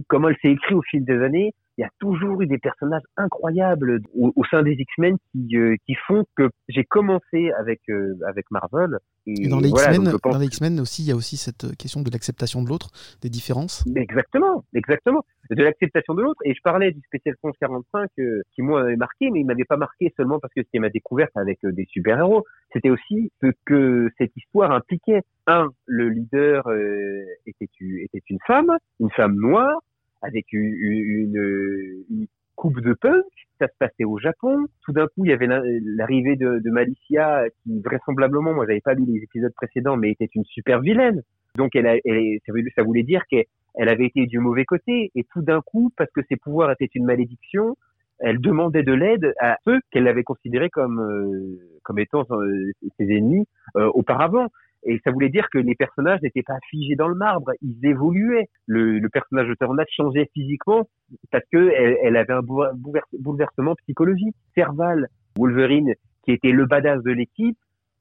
comment elle s'est écrite au fil des années. Il y a toujours eu des personnages incroyables au, au sein des X-Men qui, euh, qui font que j'ai commencé avec euh, avec Marvel. Et, Et dans les voilà, X-Men, donc je pense dans les X-Men aussi, il y a aussi cette euh, question de l'acceptation de l'autre, des différences. Exactement, exactement. De l'acceptation de l'autre. Et je parlais du Special Force 45 euh, qui moi m'avait marqué, mais il m'avait pas marqué seulement parce que c'était ma découverte avec euh, des super-héros. C'était aussi ce que cette histoire impliquait. Un, le leader euh, était, était une femme, une femme noire, avec une, une, une coupe de punk. Ça se passait au Japon. Tout d'un coup, il y avait la- l'arrivée de, de Malicia, qui vraisemblablement, moi, j'avais pas lu les épisodes précédents, mais était une super vilaine. Donc, elle, a, elle ça voulait- dire qu'elle elle avait été du mauvais côté. Et tout d'un coup, parce que ses pouvoirs étaient une malédiction, elle demandait de l'aide à ceux qu'elle avait considérés comme euh, comme étant euh, ses ennemis euh, auparavant. Et ça voulait dire que les personnages n'étaient pas figés dans le marbre, ils évoluaient. Le, le personnage de Tornade changeait physiquement parce que elle, elle avait un boulever- boulever- bouleversement psychologique. Serval, Wolverine, qui était le badass de l'équipe,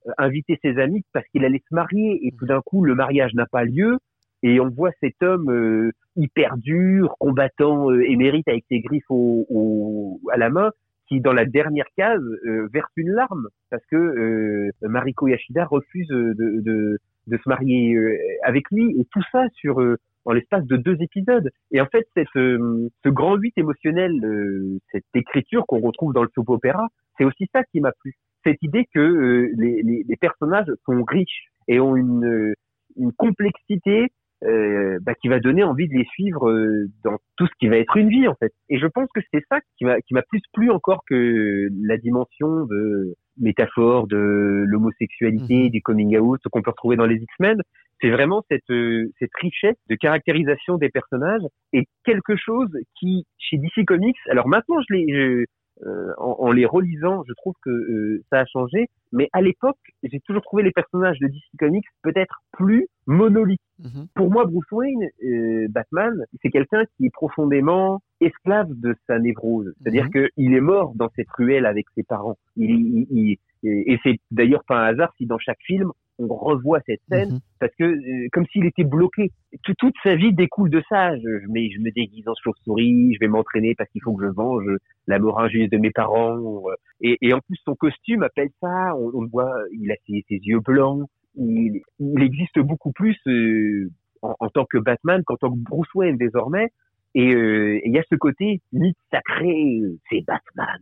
euh, invitait ses amis parce qu'il allait se marier et tout d'un coup le mariage n'a pas lieu et on voit cet homme euh, hyper dur, combattant euh, émérite avec ses griffes au, au- à la main, qui dans la dernière case euh, verse une larme parce que euh, Mariko Yashida refuse de, de, de se marier euh, avec lui et tout ça sur euh, en l'espace de deux épisodes. Et en fait, cette, euh, ce grand huit émotionnel, euh, cette écriture qu'on retrouve dans le soap opéra, c'est aussi ça qui m'a plu. Cette idée que euh, les, les, les personnages sont riches et ont une, euh, une complexité euh, bah, qui va donner envie de les suivre euh, dans tout ce qui va être une vie en fait. Et je pense que c'est ça qui m'a qui m'a plus plu encore que la dimension de métaphore de l'homosexualité, Mhm. du coming out qu'on peut retrouver dans les X-Men. C'est vraiment cette euh, cette richesse de caractérisation des personnages et quelque chose qui chez DC Comics. Alors maintenant je les je- euh, en, en les relisant, je trouve que euh, ça a changé. Mais à l'époque, j'ai toujours trouvé les personnages de DC Comics peut-être plus monolithiques Mhm. pour moi, Bruce Wayne, euh, Batman, c'est quelqu'un qui est profondément esclave de sa névrose. C'est-à-dire Mhm. que il est mort dans cette ruelle avec ses parents. Il, il- il- et c'est d'ailleurs pas un hasard si dans chaque film on revoit cette scène Mhm. parce que euh, comme s'il était bloqué. Tout- toute sa vie découle de ça. Je, je, mets- je me déguise en chauve-souris, je vais m'entraîner parce qu'il faut que je venge la mort injuste de mes parents. euh, Et, et en plus, son costume appelle ça. On, on le voit, il a ses, ses yeux blancs. Il, il existe beaucoup plus euh, en, en tant que Batman qu'en tant que Bruce Wayne désormais. Et euh, il y a ce côté mythe sacré, euh, c'est Batman.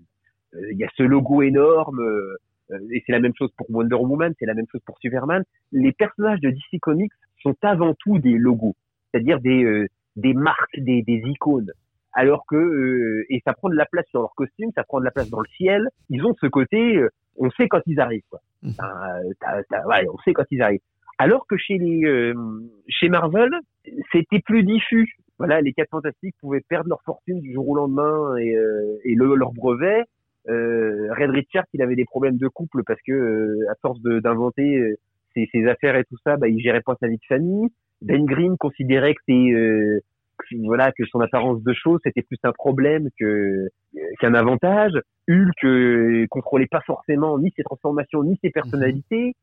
Euh, Il y a ce logo énorme. Euh, et c'est la même chose pour Wonder Woman, c'est la même chose pour Superman. Les personnages de DC Comics sont avant tout des logos, c'est-à-dire des, euh, des marques, des, des icônes. Alors que euh, et ça prend de la place sur leur costume, ça prend de la place dans le ciel. Ils ont ce côté, euh, on sait quand ils arrivent. Quoi. T'as- t'as- ouais, on sait quand ils arrivent. Alors que chez les euh, chez Marvel, c'était plus diffus. Voilà, les quatre fantastiques pouvaient perdre leur fortune du jour au lendemain et, euh, et le, leur brevet. Euh, Red Richard, il avait des problèmes de couple parce que euh, à force d'inventer euh, ses, ses affaires et tout ça, bah, il gérait pas sa vie de famille. Ben Green considérait que c'est euh, voilà que son apparence de chose c'était plus un problème que qu'un avantage. Hulk euh, contrôlait pas forcément ni ses transformations ni ses personnalités.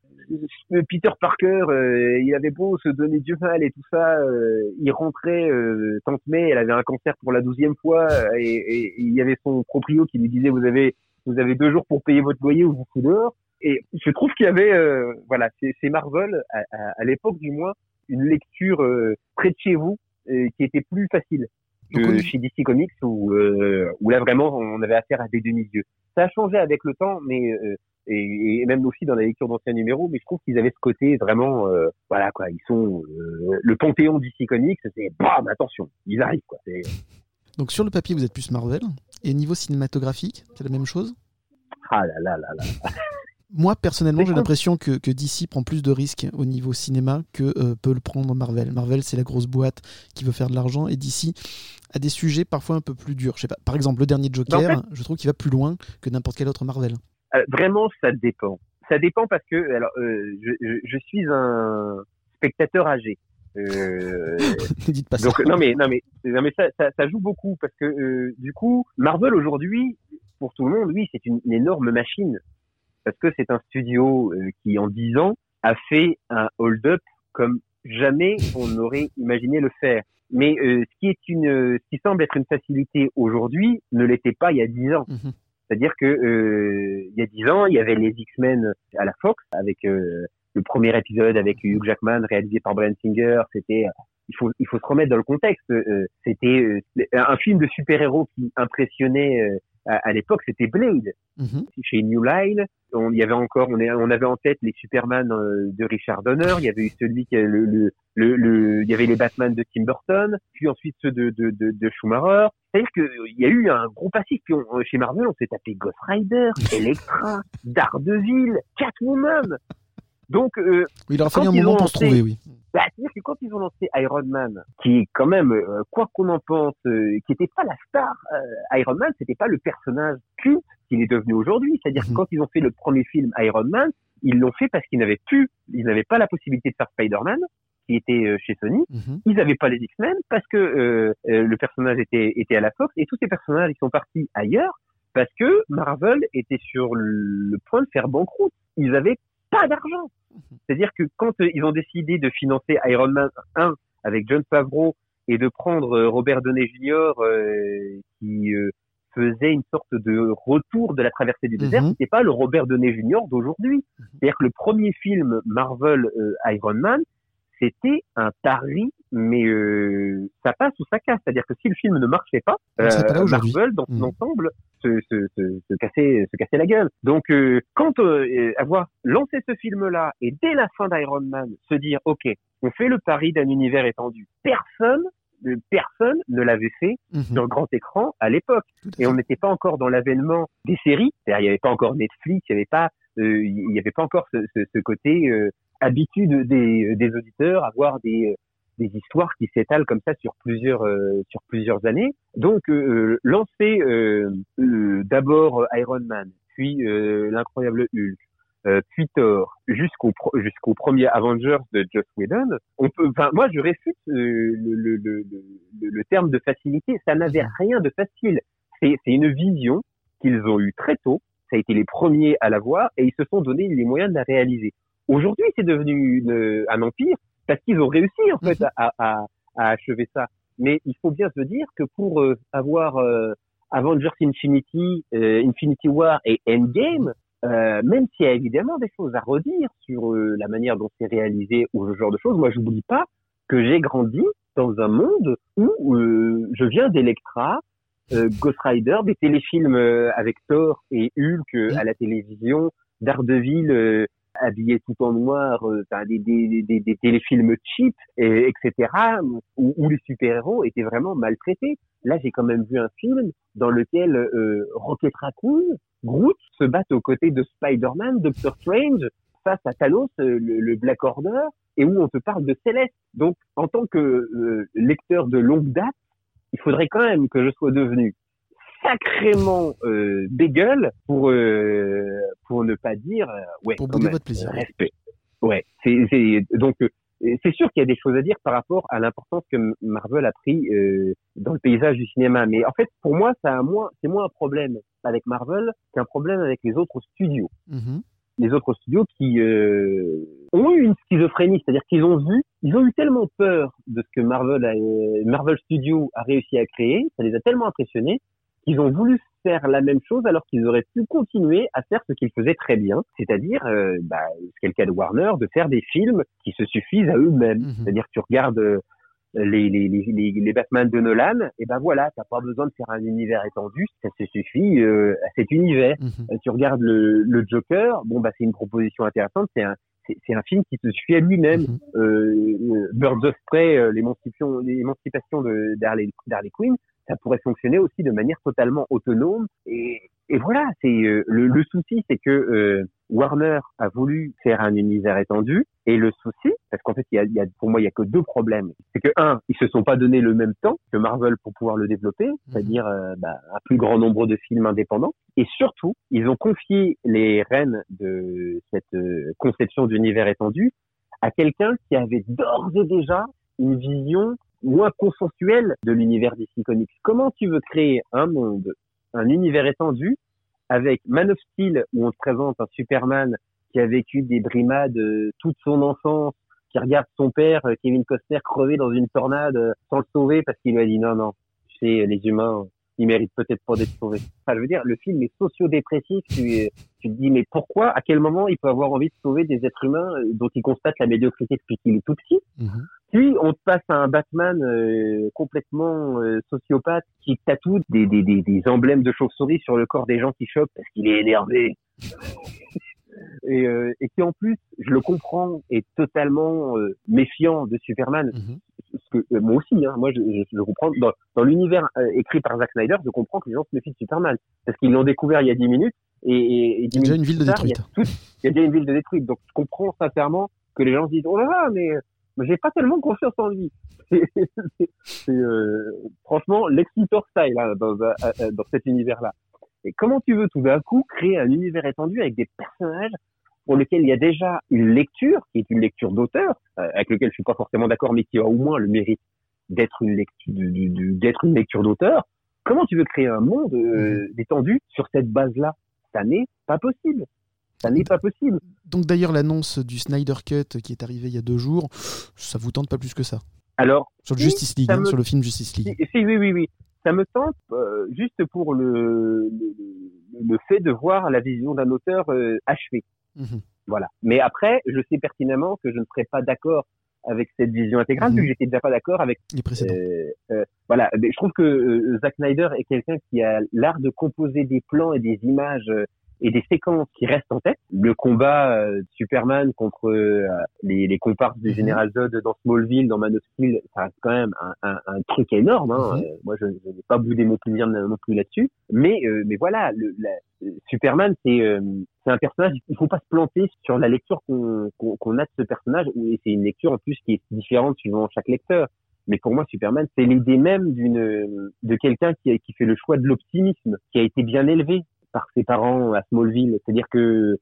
Euh, Peter Parker, euh, il avait beau se donner Dieu mal et tout ça, euh, il rentrait euh, tante May, elle avait un cancer pour la douzième fois euh, et, et- et il y avait son proprio qui lui disait vous avez vous avez deux jours pour payer votre loyer ou vous foutez dehors. Et je trouve qu'il y avait euh, voilà c'est Marvel à, à- à l'époque du moins une lecture euh, près de chez vous qui était plus facile que Donc, chez DC Comics où, euh, où là vraiment on avait affaire à des demi-dieux. Ça a changé avec le temps, mais euh, et, et même aussi dans la lecture d'anciens numéros, mais je trouve qu'ils avaient ce côté vraiment, euh, voilà quoi, ils sont euh, le panthéon DC Comics, c'est bam, attention, ils arrivent quoi. *laughs* Donc sur le papier, vous êtes plus Marvel. Et niveau cinématographique, c'est la même chose? Ah là là là là. Moi, personnellement, j'ai l'impression que, que DC prend plus de risques au niveau cinéma que euh, peut le prendre Marvel. Marvel, c'est la grosse boîte qui veut faire de l'argent et DC a des sujets parfois un peu plus durs. Je sais pas. Par exemple, le dernier Joker, je trouve qu'il va plus loin que n'importe quel autre Marvel. Euh, vraiment, ça dépend. Ça dépend parce que alors, euh, je, je, je suis un spectateur âgé. *laughs* Ne dites pas ça. donc non mais non mais non mais ça, ça, ça joue beaucoup parce que du coup Marvel aujourd'hui pour tout le monde oui c'est une, une énorme machine parce que c'est un studio euh, qui en 10 ans a fait un hold-up comme jamais on n'aurait imaginé le faire. Mais euh, ce qui est une euh, ce qui semble être une facilité aujourd'hui ne l'était pas il y a 10 ans. Mhm. C'est-à-dire que euh, il y a 10 ans, il y avait les X-Men à la Fox avec euh, le premier épisode avec Hugh Jackman réalisé par Bryan Singer, c'était il faut il faut se remettre dans le contexte. c'était un film de super-héros qui impressionnait à, à l'époque, c'était Blade Mhm. chez New Line. On y avait encore, on, est, on avait en tête les Superman euh, de Richard Donner. Il y avait eu celui qui, le, le, le, le- il y avait les Batman de Tim Burton, puis ensuite ceux de, de, de, de Schumacher. C'est-à-dire qu'il y a eu un gros passif. Puis on- chez Marvel, on s'est tapé Ghost Rider, *laughs* Elektra, Daredevil, Catwoman. Donc, euh, Oui, il aura fallu un moment pour se trouver, oui. bah, c'est-à-dire que quand ils ont lancé Iron Man, qui est quand même, euh, quoi qu'on en pense, euh, qui n'était pas la star, euh, Iron Man, c'était pas le personnage culte qu'il est devenu aujourd'hui. C'est-à-dire Mhm. que quand ils ont fait le premier film Iron Man, ils l'ont fait parce qu'ils n'avaient plus, ils n'avaient pas la possibilité de faire Spider-Man, qui était euh, chez Sony. Mhm. Ils n'avaient pas les X-Men parce que euh, euh, le personnage était, était à la Fox et tous ces personnages ils sont partis ailleurs parce que Marvel était sur le point de faire banqueroute. Ils avaient pas d'argent. C'est-à-dire que quand euh, ils ont décidé de financer Iron Man 1 avec John Favreau et de prendre euh, Robert Downey Jr. euh, qui euh, faisait une sorte de retour de la traversée du désert, Mhm. c'était pas le Robert Downey Jr. d'aujourd'hui. C'est-à-dire que le premier film Marvel euh, Iron Man, c'était un pari, mais ça passe ou ça casse. C'est-à-dire que si le film ne marchait pas. Marvel dans son Mhm. ensemble se, se, se, se cassait, se cassait la gueule. Donc, euh, quand euh, euh, avoir lancé ce film-là et dès la fin d'Iron Man se dire, ok, on fait le pari d'un univers étendu, personne, euh, personne ne l'avait fait Mhm. sur le grand écran à l'époque. Et on n'était pas encore dans l'avènement des séries. C'est-à-dire, il n'y avait pas encore Netflix, il n'y avait pas, euh, il avait pas encore ce, ce, ce côté euh, habitude des, des auditeurs à voir des, des histoires qui s'étalent comme ça sur plusieurs euh, sur plusieurs années. Donc, euh, lancer euh, euh, d'abord euh, Iron Man, puis euh, l'incroyable Hulk, euh, puis Thor, jusqu'au jusqu'au premier Avengers de Joss Whedon, on peut, enfin, moi, je réfute euh, le, le, le, le, terme de facilité. Ça n'avait rien de facile. C'est c'est une vision qu'ils ont eue très tôt. Ça a été les premiers à l'avoir et ils se sont donné les moyens de la réaliser. Aujourd'hui, c'est devenu une- un empire parce qu'ils ont réussi en fait à, à, à achever ça. Mais il faut bien se dire que pour euh, avoir euh, Avengers Infinity, euh, Infinity War et Endgame, euh, même s'il y a évidemment des choses à redire sur euh, la manière dont c'est réalisé ou ce genre de choses, moi j'oublie pas que j'ai grandi dans un monde où je viens d'Electra, euh, Ghost Rider, des téléfilms euh, avec Thor et Hulk euh, Mhm. à la télévision, Daredevil euh, habillé tout en noir, euh, des, des, des, des téléfilms cheap, et, etc., où, les super-héros étaient vraiment maltraités. Là, j'ai quand même vu un film dans lequel euh, Rocket Raccoon, Groot se battent aux côtés de Spider-Man, Doctor Strange, face à Thanos, euh, le, Black Order, et où on te parle de Céleste. Donc, en tant que lecteur de longue date, il faudrait quand même que je sois devenu sacrément euh, pour euh, pour ne pas dire euh, ouais Pour bouder votre plaisir. respect ouais c'est donc euh, c'est sûr qu'il y a des choses à dire par rapport à l'importance que Marvel a pris euh, dans le paysage du cinéma mais en fait pour moi ça a moins c'est moins un problème avec Marvel qu'un problème avec les autres studios Mhm. les autres studios qui euh, ont eu une schizophrénie, c'est-à-dire qu'ils ont vu, ils ont eu tellement peur de ce que Marvel, a, Marvel Studios a réussi à créer, ça les a tellement impressionnés qu'ils ont voulu faire la même chose alors qu'ils auraient pu continuer à faire ce qu'ils faisaient très bien, c'est-à-dire, euh, bah, ce qu'est le cas de Warner, de faire des films qui se suffisent à eux-mêmes. Mhm. C'est-à-dire que tu regardes euh, les, les, les, les, Batman de Nolan, et ben voilà, t'as pas besoin de faire un univers étendu, ça se suffit euh, à cet univers. Mhm. Euh, tu regardes le, le Joker, bon bah c'est une proposition intéressante, c'est un c'est un film qui se suit à lui-même. Mhm. Euh, Birds of Prey, l'émancipation l'émancipation de d'Harley Quinn, ça pourrait fonctionner aussi de manière totalement autonome. Et, et voilà, c'est euh, le, le souci, c'est que euh, Warner a voulu faire un univers étendu, et le souci, parce qu'en fait, il y a, y a, pour moi, il y a que deux problèmes. C'est que un, ils se sont pas donné le même temps que Marvel pour pouvoir le développer, c'est-à-dire euh, bah, un plus grand nombre de films indépendants. Et surtout, ils ont confié les rênes de cette euh, conception d'univers étendu à quelqu'un qui avait d'ores et déjà une vision moins consensuelle de l'univers DC Comics. Comment tu veux créer un monde, un univers étendu avec Man of Steel où on te présente un Superman qui a vécu des brimades euh, toute son enfance, qui regarde son père, euh, Kevin Costner, crever dans une tornade euh, sans le sauver parce qu'il lui a dit non, non, tu sais, les humains, ils méritent peut-être pas d'être sauvés. Enfin, je veux dire, le film est socio-dépressif. Tu, tu te dis, mais pourquoi, à quel moment il peut avoir envie de sauver des êtres humains euh, dont il constate la médiocrité depuis qu'il est tout petit? Mhm. Puis on te passe à un Batman euh, complètement euh, sociopathe qui tatoue des, des, des, des emblèmes de chauve-souris sur le corps des gens qui chopent parce qu'il est énervé. *laughs* et, euh, et qui en plus, je le comprends, est totalement euh, méfiant de Superman. Mhm. Ce que, euh, moi aussi, hein, moi je, je, je comprends. Dans, dans l'univers euh, écrit par Zack Snyder, je comprends que les gens se méfient de Superman parce qu'ils l'ont découvert il y a 10 minutes et, et, et 10 Il y a déjà une ville de plus tard, il y a détruite. tout- il y a déjà une ville de détruite. Donc je comprends sincèrement que les gens se disent oh là là, mais, mais j'ai pas tellement confiance en lui. *laughs* C'est c'est- c'est, euh, franchement Lex Luthor style hein, dans, euh, dans cet univers-là. Et comment tu veux tout d'un coup créer un univers étendu avec des personnages pour lesquels il y a déjà une lecture qui est une lecture d'auteur euh, avec lequel je suis pas forcément d'accord, mais qui a au moins le mérite d'être une lecture d'être une d'auteur. Comment tu veux créer un monde euh, étendu sur cette base-là? Ça n'est pas possible. Ça n'est pas possible. Donc d'ailleurs, l'annonce du Snyder Cut qui est arrivée il y a deux jours, ça vous tente pas plus que ça? Alors, Sur le Si, Justice League, hein, me- sur le film Justice League. si, si, oui, oui, oui. Ça me tente euh, juste pour le, le, le fait de voir la vision d'un auteur euh, achevé. Mhm. Voilà. Mais après, je sais pertinemment que je ne serai pas d'accord avec cette vision intégrale, vu que j'étais déjà pas d'accord avec. Les précédents. euh, euh, voilà. Mais je trouve que euh, Zack Snyder est quelqu'un qui a l'art de composer des plans et des images euh, et des séquences qui restent en tête. Le combat euh, Superman contre euh, les, les comparses du Mhm. Général Zod dans Smallville, dans Man of Steel, ça reste quand même un, un, un truc énorme. Hein. Mhm. Euh, moi, je, je n'ai pas boudé mon plaisir non plus là-dessus. Mais, euh, mais voilà, le, la- euh, Superman, c'est euh, c'est un personnage. Il faut pas se planter sur la lecture qu'on qu'on a de ce personnage. Et c'est une lecture en plus qui est différente suivant chaque lecteur. Mais pour moi, Superman, c'est l'idée même d'une de quelqu'un qui, a- qui fait le choix de l'optimisme, qui a été bien élevé par ses parents à Smallville. C'est-à-dire que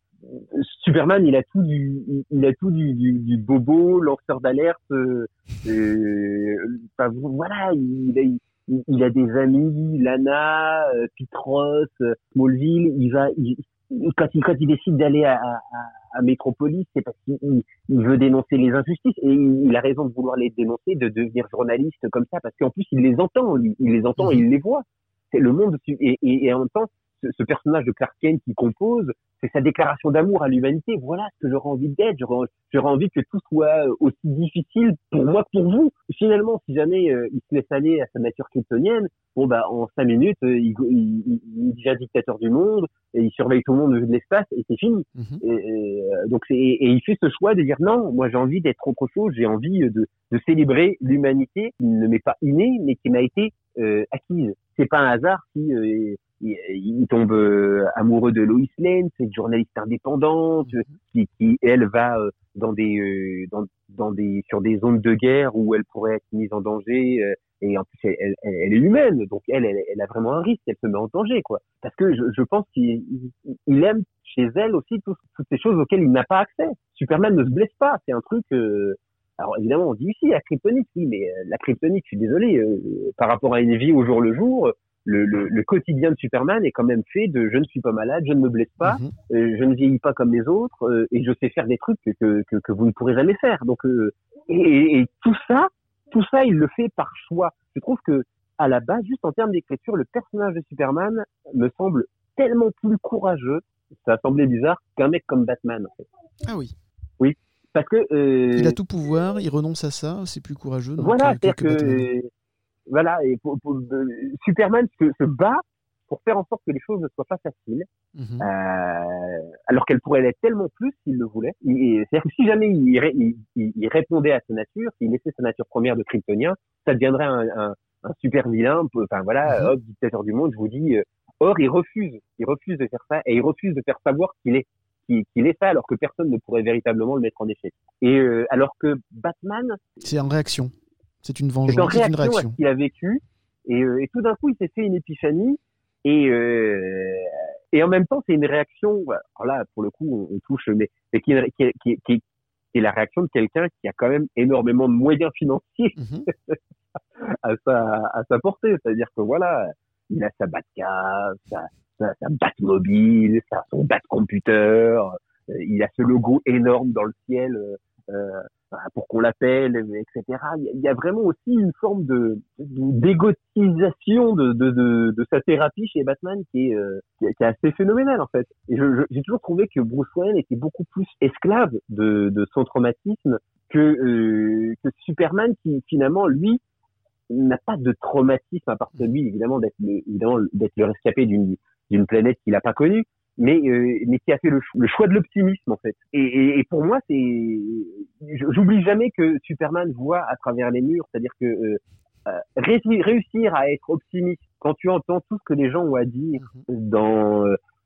Superman, il a tout du, il a tout du, du, du bobo, lanceur d'alerte. Euh, euh, voilà, il, a- il, il a des amis, Lana, euh, Pitros, euh, Smallville. Il va, quand il quand il décide d'aller à, à, à Metropolis, c'est parce qu'il il- il veut dénoncer les injustices et il, a raison de vouloir les dénoncer, de devenir journaliste comme ça, parce qu'en plus il les entend, il les entend, et il les voit. C'est le monde et, et, et en même temps, ce, personnage de Clark Kent qui compose, c'est sa déclaration d'amour à l'humanité. Voilà ce que j'aurais envie d'être. J'aurais envie que tout soit euh, aussi difficile pour moi que pour vous. Finalement, si jamais euh, il se laisse aller à sa nature kryptonienne, bon bah en cinq minutes, euh, il, il, il- est déjà dictateur du monde et il surveille tout le monde de l'espace et c'est fini. Mhm. Et, et, euh, donc c'est et il fait ce choix de dire non, moi j'ai envie d'être autre chose, j'ai envie de, de célébrer l'humanité qui ne m'est pas innée mais qui m'a été euh, acquise. C'est pas un hasard si euh, il, il tombe euh, amoureux de Lois Lane, cette journaliste indépendante qui, qui elle va euh, dans des euh, dans, dans des sur des zones de guerre où elle pourrait être mise en danger euh, et en plus elle, elle, elle est humaine donc elle, elle elle a vraiment un risque elle se met en danger quoi parce que je, je pense qu'il il- aime chez elle aussi tout- toutes ces choses auxquelles il n'a pas accès Superman ne se blesse pas c'est un truc euh, alors évidemment on dit ici la kryptonite oui mais euh, la kryptonite je suis désolé euh, par rapport à une vie au jour le jour le, le, le quotidien de Superman est quand même fait de je ne suis pas malade, je ne me blesse pas, Mhm. euh, je ne vieillis pas comme les autres euh, et je sais faire des trucs que, que, que, vous ne pourrez jamais faire. Donc euh, et- et tout ça, tout ça, il le fait par choix. Je trouve que à la base, juste en termes d'écriture, le personnage de Superman me semble tellement plus courageux. Ça semblait bizarre qu'un mec comme Batman. En fait. Ah oui. Parce que euh, Il a tout pouvoir, il renonce à ça, c'est plus courageux. donc, voilà, c'est-à-dire que voilà, et pour, pour- euh, Superman se, se bat pour faire en sorte que les choses ne soient pas faciles. Mhm. Euh, alors qu'elle pourrait l'être tellement plus s'il le voulait. C'est-à-dire que si jamais il, ré- il- il- il répondait à sa nature, s'il laissait sa nature première de kryptonien, ça deviendrait un, un- un super vilain. Enfin voilà, Mhm. hop, dictateur du monde, je vous dis. euh, or, il refuse, il refuse de faire ça et il refuse de faire savoir qu'il est qu'il est ça, alors que personne ne pourrait véritablement le mettre en échec. Et euh, alors que Batman, C'est en réaction. C'est une vengeance, c'est une réaction à ce qu'il a vécu et, euh, et tout d'un coup il s'est fait une épiphanie et euh, et en même temps c'est une réaction alors là pour le coup on, on touche mais, mais qui, est- qui, est- qui, est- qui, est- la réaction de quelqu'un qui a quand même énormément de moyens financiers Mhm. *laughs* à sa, à sa portée. C'est-à-dire que voilà, il a sa Batcave, sa, sa, sa Batmobile, sa, son Batcomputer, euh, il a ce logo énorme dans le ciel euh, euh, pour qu'on l'appelle, etc. Il y, a, vraiment aussi une forme de d'égotisation de, de, de, sa thérapie chez Batman qui est, euh, qui est, assez phénoménale en fait. J'ai toujours trouvé que Bruce Wayne était beaucoup plus esclave de, de son traumatisme que, euh, que Superman qui finalement lui n'a pas de traumatisme à part celui évidemment d'être le, d'être le rescapé d'une d'une planète qu'il n'a pas connue mais euh, mais qui a fait le, cho- le choix de l'optimisme en fait et, et, et pour moi c'est j'oublie jamais que Superman voit à travers les murs c'est-à-dire que euh, euh, réussir, à être optimiste quand tu entends tout ce que les gens ont à dire Mhm. dans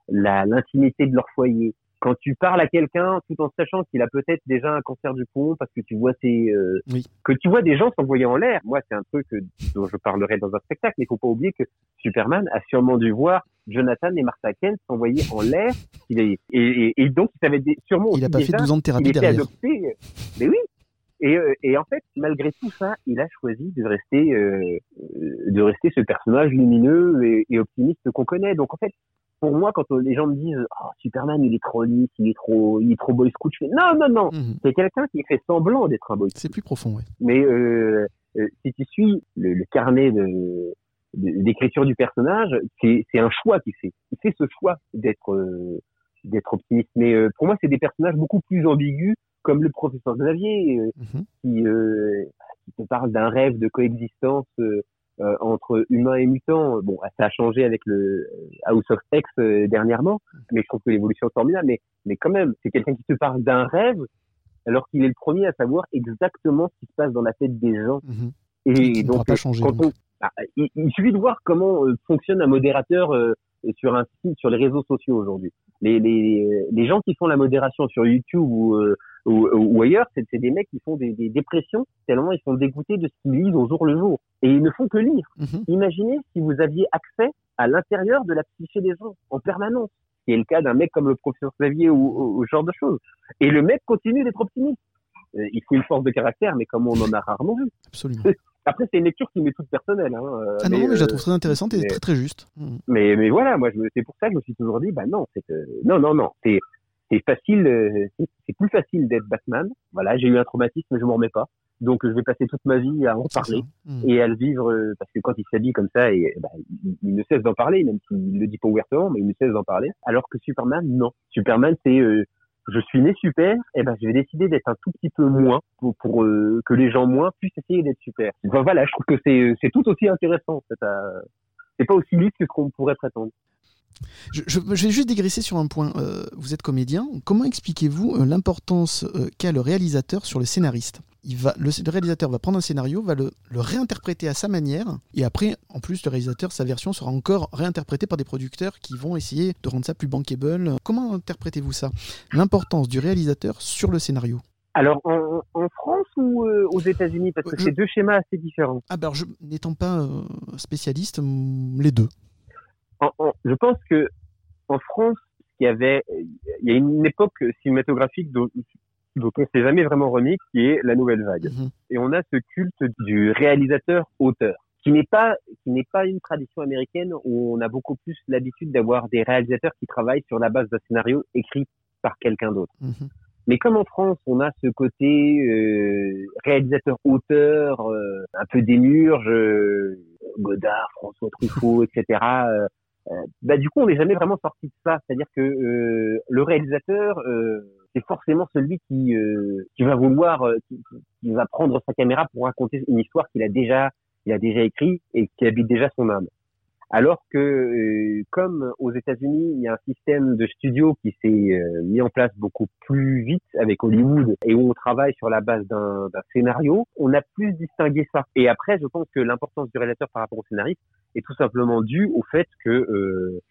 l'intimité de leur foyer quand tu parles à quelqu'un tout en sachant qu'il a peut-être déjà un cancer du poumon parce que tu vois ses euh, Oui. que tu vois des gens s'envoyer en l'air moi c'est un truc que- dont je parlerai dans un spectacle mais il faut pas oublier que Superman a sûrement dû voir Jonathan et Martha Kent s'envoyer en l'air il et, et, et donc il avait des- sûrement Il a pas fait déjà 12 ans de il thérapie était derrière. adopté mais oui et, euh, et en fait malgré tout ça il a choisi de rester euh, euh, de rester ce personnage lumineux et, et optimiste qu'on connaît donc en fait pour moi, quand euh, les gens me disent oh, Superman, il est trop lisse, il est trop, il est trop boy scout, je fais non, non, non. Mhm. C'est quelqu'un qui fait semblant d'être un boy scout. C'est plus profond, ouais. Mais euh, euh, si tu suis le, le carnet de de- d'écriture du personnage, c'est c'est un choix qu'il fait. Il fait ce choix d'être euh, d'être optimiste. Mais pour moi, c'est des personnages beaucoup plus ambigus, comme le professeur Xavier, Mhm. qui, qui te parle d'un rêve de coexistence euh, entre humains et mutants. Bon, ça a changé avec le euh, House of X euh, dernièrement, mais je trouve que l'évolution est formidable. Mais, mais quand même, c'est quelqu'un qui te parle d'un rêve, alors qu'il est le premier à savoir exactement ce qui se passe dans la tête des gens. Mhm. Et donc, pas euh, changer, quand donc. on- ah, il, il suffit de voir comment euh, fonctionne un modérateur euh, sur un site, sur les réseaux sociaux aujourd'hui. Les, les, les gens qui font la modération sur YouTube ou, euh, ou, ou ailleurs, c'est des mecs qui font des, des dépressions tellement ils sont dégoûtés de ce qu'ils lisent au jour le jour. Et ils ne font que lire. Mhm. Imaginez si vous aviez accès à l'intérieur de la psyché des gens en permanence. Ce qui est le cas d'un mec comme le professeur Xavier ou, ou, genre de choses. Et le mec continue d'être optimiste. Euh, Il faut une force de caractère, mais comme on en a rarement vu. Absolument. Après, c'est une lecture qui m'est toute personnelle. Hein, euh, Ah non, mais je la euh, trouve très intéressante et mais- très très juste. Mhm. mais, mais voilà, moi, c'est pour ça que je me suis toujours dit, bah non, c'est euh, non, non, non, c'est c'est facile, euh, c'est plus facile d'être Batman. Voilà, j'ai eu un traumatisme, je m'en remets pas. Donc, je vais passer toute ma vie à en parler. Mhm. et à le vivre euh, parce que quand il s'habille comme ça, et, bah, il, il ne cesse d'en parler, même s'il le dit pas ouvertement, mais il ne cesse d'en parler. Alors que Superman, non. Superman, c'est euh, je suis né super, et ben je vais décider d'être un tout petit peu moins pour, pour euh, que les gens moins puissent essayer d'être super. Enfin, voilà, je trouve que c'est c'est tout aussi intéressant. en fait, à- C'est pas aussi lisse que ce qu'on pourrait prétendre. Je, je- je vais juste digresser sur un point. Euh, vous êtes comédien. Comment expliquez-vous euh, l'importance euh, qu'a le réalisateur sur le scénariste? Il va, le, le réalisateur va prendre un scénario, va le, le réinterpréter à sa manière, et après, en plus, le réalisateur, sa version sera encore réinterprétée par des producteurs qui vont essayer de rendre ça plus bankable. Comment interprétez-vous ça? L'importance du réalisateur sur le scénario Alors, en, en France ou euh, aux États-Unis? Parce que Je- c'est deux schémas assez différents. Ah ben, n'étant pas euh, spécialiste, les deux. En- en- je pense que en France, il y avait, il y a une époque cinématographique dont, dont on s'est jamais vraiment remis, qui est la nouvelle vague. Mhm. Et on a ce culte du réalisateur-auteur, qui n'est pas, qui n'est pas une tradition américaine où on a beaucoup plus l'habitude d'avoir des réalisateurs qui travaillent sur la base d'un scénario écrit par quelqu'un d'autre. Mhm. Mais comme en France, on a ce côté euh, réalisateur-auteur, euh, un peu démurge, euh, Godard, François Truffaut, etc. euh, bah du coup, on n'est jamais vraiment sorti de ça. C'est-à-dire que euh, le réalisateur, euh, c'est forcément celui qui, qui va vouloir, qui, qui va prendre sa caméra pour raconter une histoire qu'il a déjà, il a déjà écrit et qui habite déjà son âme. Alors que, euh, comme aux États-Unis, il y a un système de studio qui s'est euh, mis en place beaucoup plus vite avec Hollywood et où on travaille sur la base d'un scénario, on a plus distingué ça. Et après, je pense que l'importance du réalisateur par rapport au scénariste est tout simplement due au fait que euh,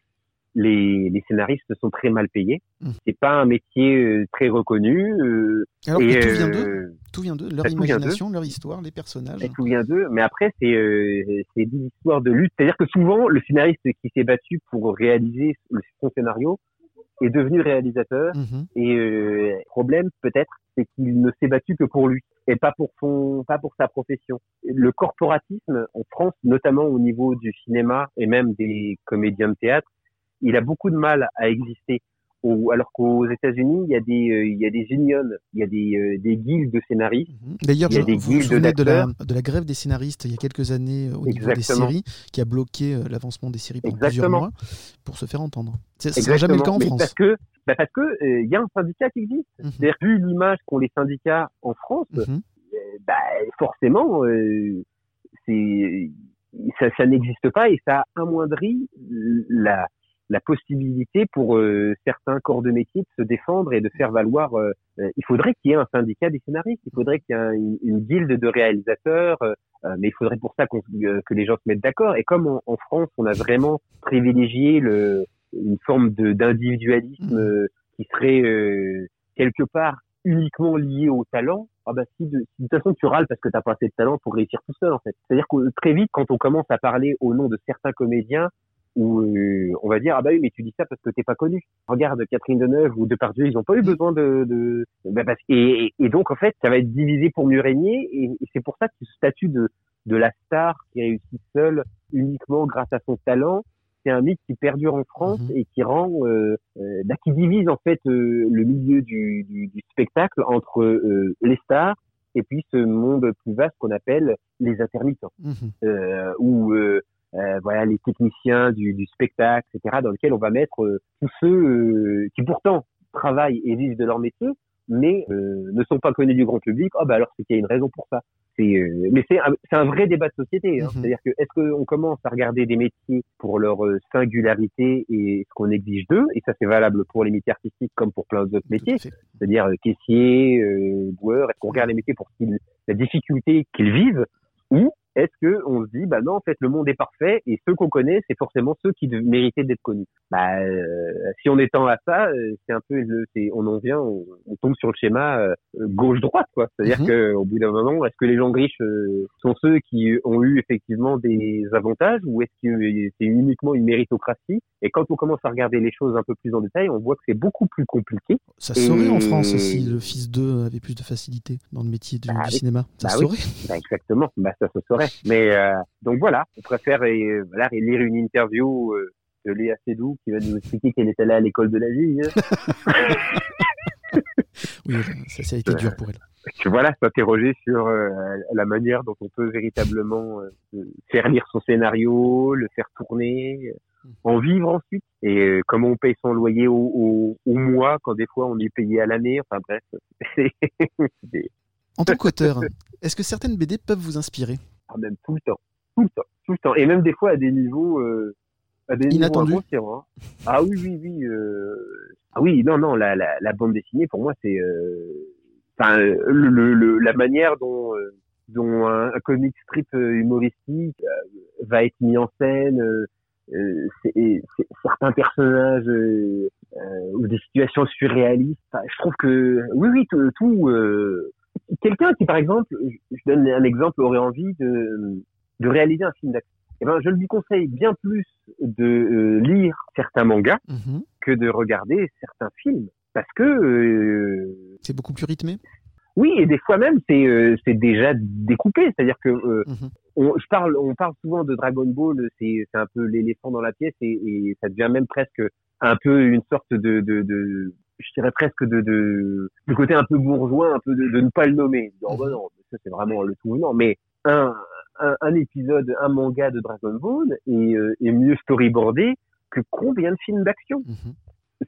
les, les scénaristes sont très mal payés. Mm. C'est pas un métier euh, très reconnu. euh, Alors et, tout vient d'eux, euh, tout vient d'eux, leur tout vient imagination, leur histoire, les personnages. elle souvient d'eux, mais après c'est euh, c'est des histoires de lutte. C'est-à-dire que souvent le scénariste qui s'est battu pour réaliser le- son scénario est devenu réalisateur. Mhm. Et euh, problème peut-être, c'est qu'il ne s'est battu que pour lui et pas pour son, pas pour sa profession. Le corporatisme en France, notamment au niveau du cinéma et même des comédiens de théâtre, il a beaucoup de mal à exister. Au- alors qu'aux États-Unis, il y a des, euh, il y a des unions, il y a des, euh, des guildes de scénaristes. Mhm. D'ailleurs, Il y a des vous vous guildes de la, de la grève des scénaristes il y a quelques années euh, au niveau des séries, qui a bloqué euh, l'avancement des séries pendant plusieurs mois pour se faire entendre. Ce sera jamais le cas en Mais France. Parce que, bah parce que euh, y a un syndicat qui existe. C'est-à-dire, vu l'image qu'ont les syndicats en France, Mhm. bah, forcément, ça, ça n'existe pas et ça amoindrit la, la possibilité pour euh, certains corps de métier de se défendre et de faire valoir. euh, euh, il faudrait qu'il y ait un syndicat des scénaristes, il faudrait qu'il y ait un- une, une guilde de réalisateurs, euh, euh, mais il faudrait pour ça qu'on- euh, que les gens se mettent d'accord. Et comme en, en France, on a vraiment privilégié le, une forme de- d'individualisme euh, qui serait euh, quelque part uniquement lié au talent, ah bah si de, si de toute façon tu râles parce que t'as pas assez de talent pour réussir tout seul en fait. C'est-à-dire que très vite quand on commence à parler au nom de certains comédiens où euh, on va dire ah bah oui mais tu dis ça parce que t'es pas connu. Regarde Catherine Deneuve ou Depardieu ils ont pas eu besoin de, de... Bah, parce- et, et donc en fait ça va être divisé pour mieux régner et, et c'est pour ça que ce statut de de la star qui réussit seule uniquement grâce à son talent c'est un mythe qui perdure en France Mhm. et qui rend, euh, euh, bah, qui divise en fait euh, le milieu du, du, du spectacle entre euh, les stars et puis ce monde plus vaste qu'on appelle les intermittents, Mhm. euh, où euh, euh, voilà les techniciens du, du spectacle, etc., dans lequel on va mettre euh, tous ceux euh, qui pourtant travaillent et vivent de leur métier, mais euh, ne sont pas connus du grand public. Oh bah alors c'est qu'il y a une raison pour ça. C'est, euh, mais c'est un, c'est un vrai débat de société. Hein. Mhm. C'est-à-dire que est-ce qu'on commence à regarder des métiers pour leur euh, singularité et ce qu'on exige d'eux, et ça c'est valable pour les métiers artistiques comme pour plein d'autres métiers, c'est-à-dire caissier, euh, boueur, est-ce qu'on regarde les métiers pour qu'ils- la difficulté qu'ils vivent, ou est-ce que on se dit bah non en fait le monde est parfait et ceux qu'on connaît c'est forcément ceux qui méritaient d'être connus. Bah euh, si on étend à ça, euh, c'est un peu le, on en vient, on, on tombe sur le schéma euh, gauche-droite quoi. C'est-à-dire Mhm. que au bout d'un moment, est-ce que les gens riches euh, sont ceux qui ont eu effectivement des avantages ou est-ce que c'est uniquement une méritocratie? Et quand on commence à regarder les choses un peu plus en détail, on voit que c'est beaucoup plus compliqué. Ça se saurait en France si le fils d'eux avait plus de facilité dans le métier du, Bah du cinéma. Ça Bah se oui. saurait. Bah, exactement, bah, ça se saurait. Mais euh, donc voilà, on préfère euh, voilà, lire une interview euh, de Léa Seydoux qui va nous expliquer qu'elle est allée à l'école de la vie. hein. *laughs* Oui, ça, ça a été dur pour elle. que voilà, s'interroger sur euh, la manière dont on peut véritablement faire lire son scénario, le faire tourner, en vivre ensuite, et comment on paye son loyer au, au, au mois quand des fois on est payé à l'année. Enfin bref, *laughs* c'est- En tant qu'auteur, est-ce que certaines BD peuvent vous inspirer? Ah, même tout le temps, tout le temps, tout le temps, et même des fois à des niveaux, euh, à des Inattendus. niveaux inconscients. hein. Ah oui, oui, oui. Euh... Ah oui, non, non, la, la, la bande dessinée pour moi c'est, euh... enfin, euh, le, le, le- la manière dont euh, dont un, un comic strip euh, humoristique va être mis en scène. euh, certains personnages euh, euh, ou des situations surréalistes. Enfin, je trouve que oui, oui, tout. tout, euh, Quelqu'un qui, par exemple, je, donne un exemple, aurait envie de, de réaliser un film d'action. Eh ben, je lui conseille bien plus de euh, lire certains mangas Mhm. que de regarder certains films, parce que euh, C'est beaucoup plus rythmé oui, et des fois même c'est euh, c'est déjà découpé, c'est-à-dire que euh, Mhm. on, je parle, on parle souvent de Dragon Ball, c'est c'est un peu l'éléphant dans la pièce et, et ça devient même presque un peu une sorte de, de, de je dirais presque de, de du côté un peu bourgeois, un peu de, de ne pas le nommer. Oh, bah non, ça c'est vraiment le tout venant. Mais un, un, un épisode, un manga de Dragon Ball est, euh, est mieux storyboardé que combien de films d'action Mhm.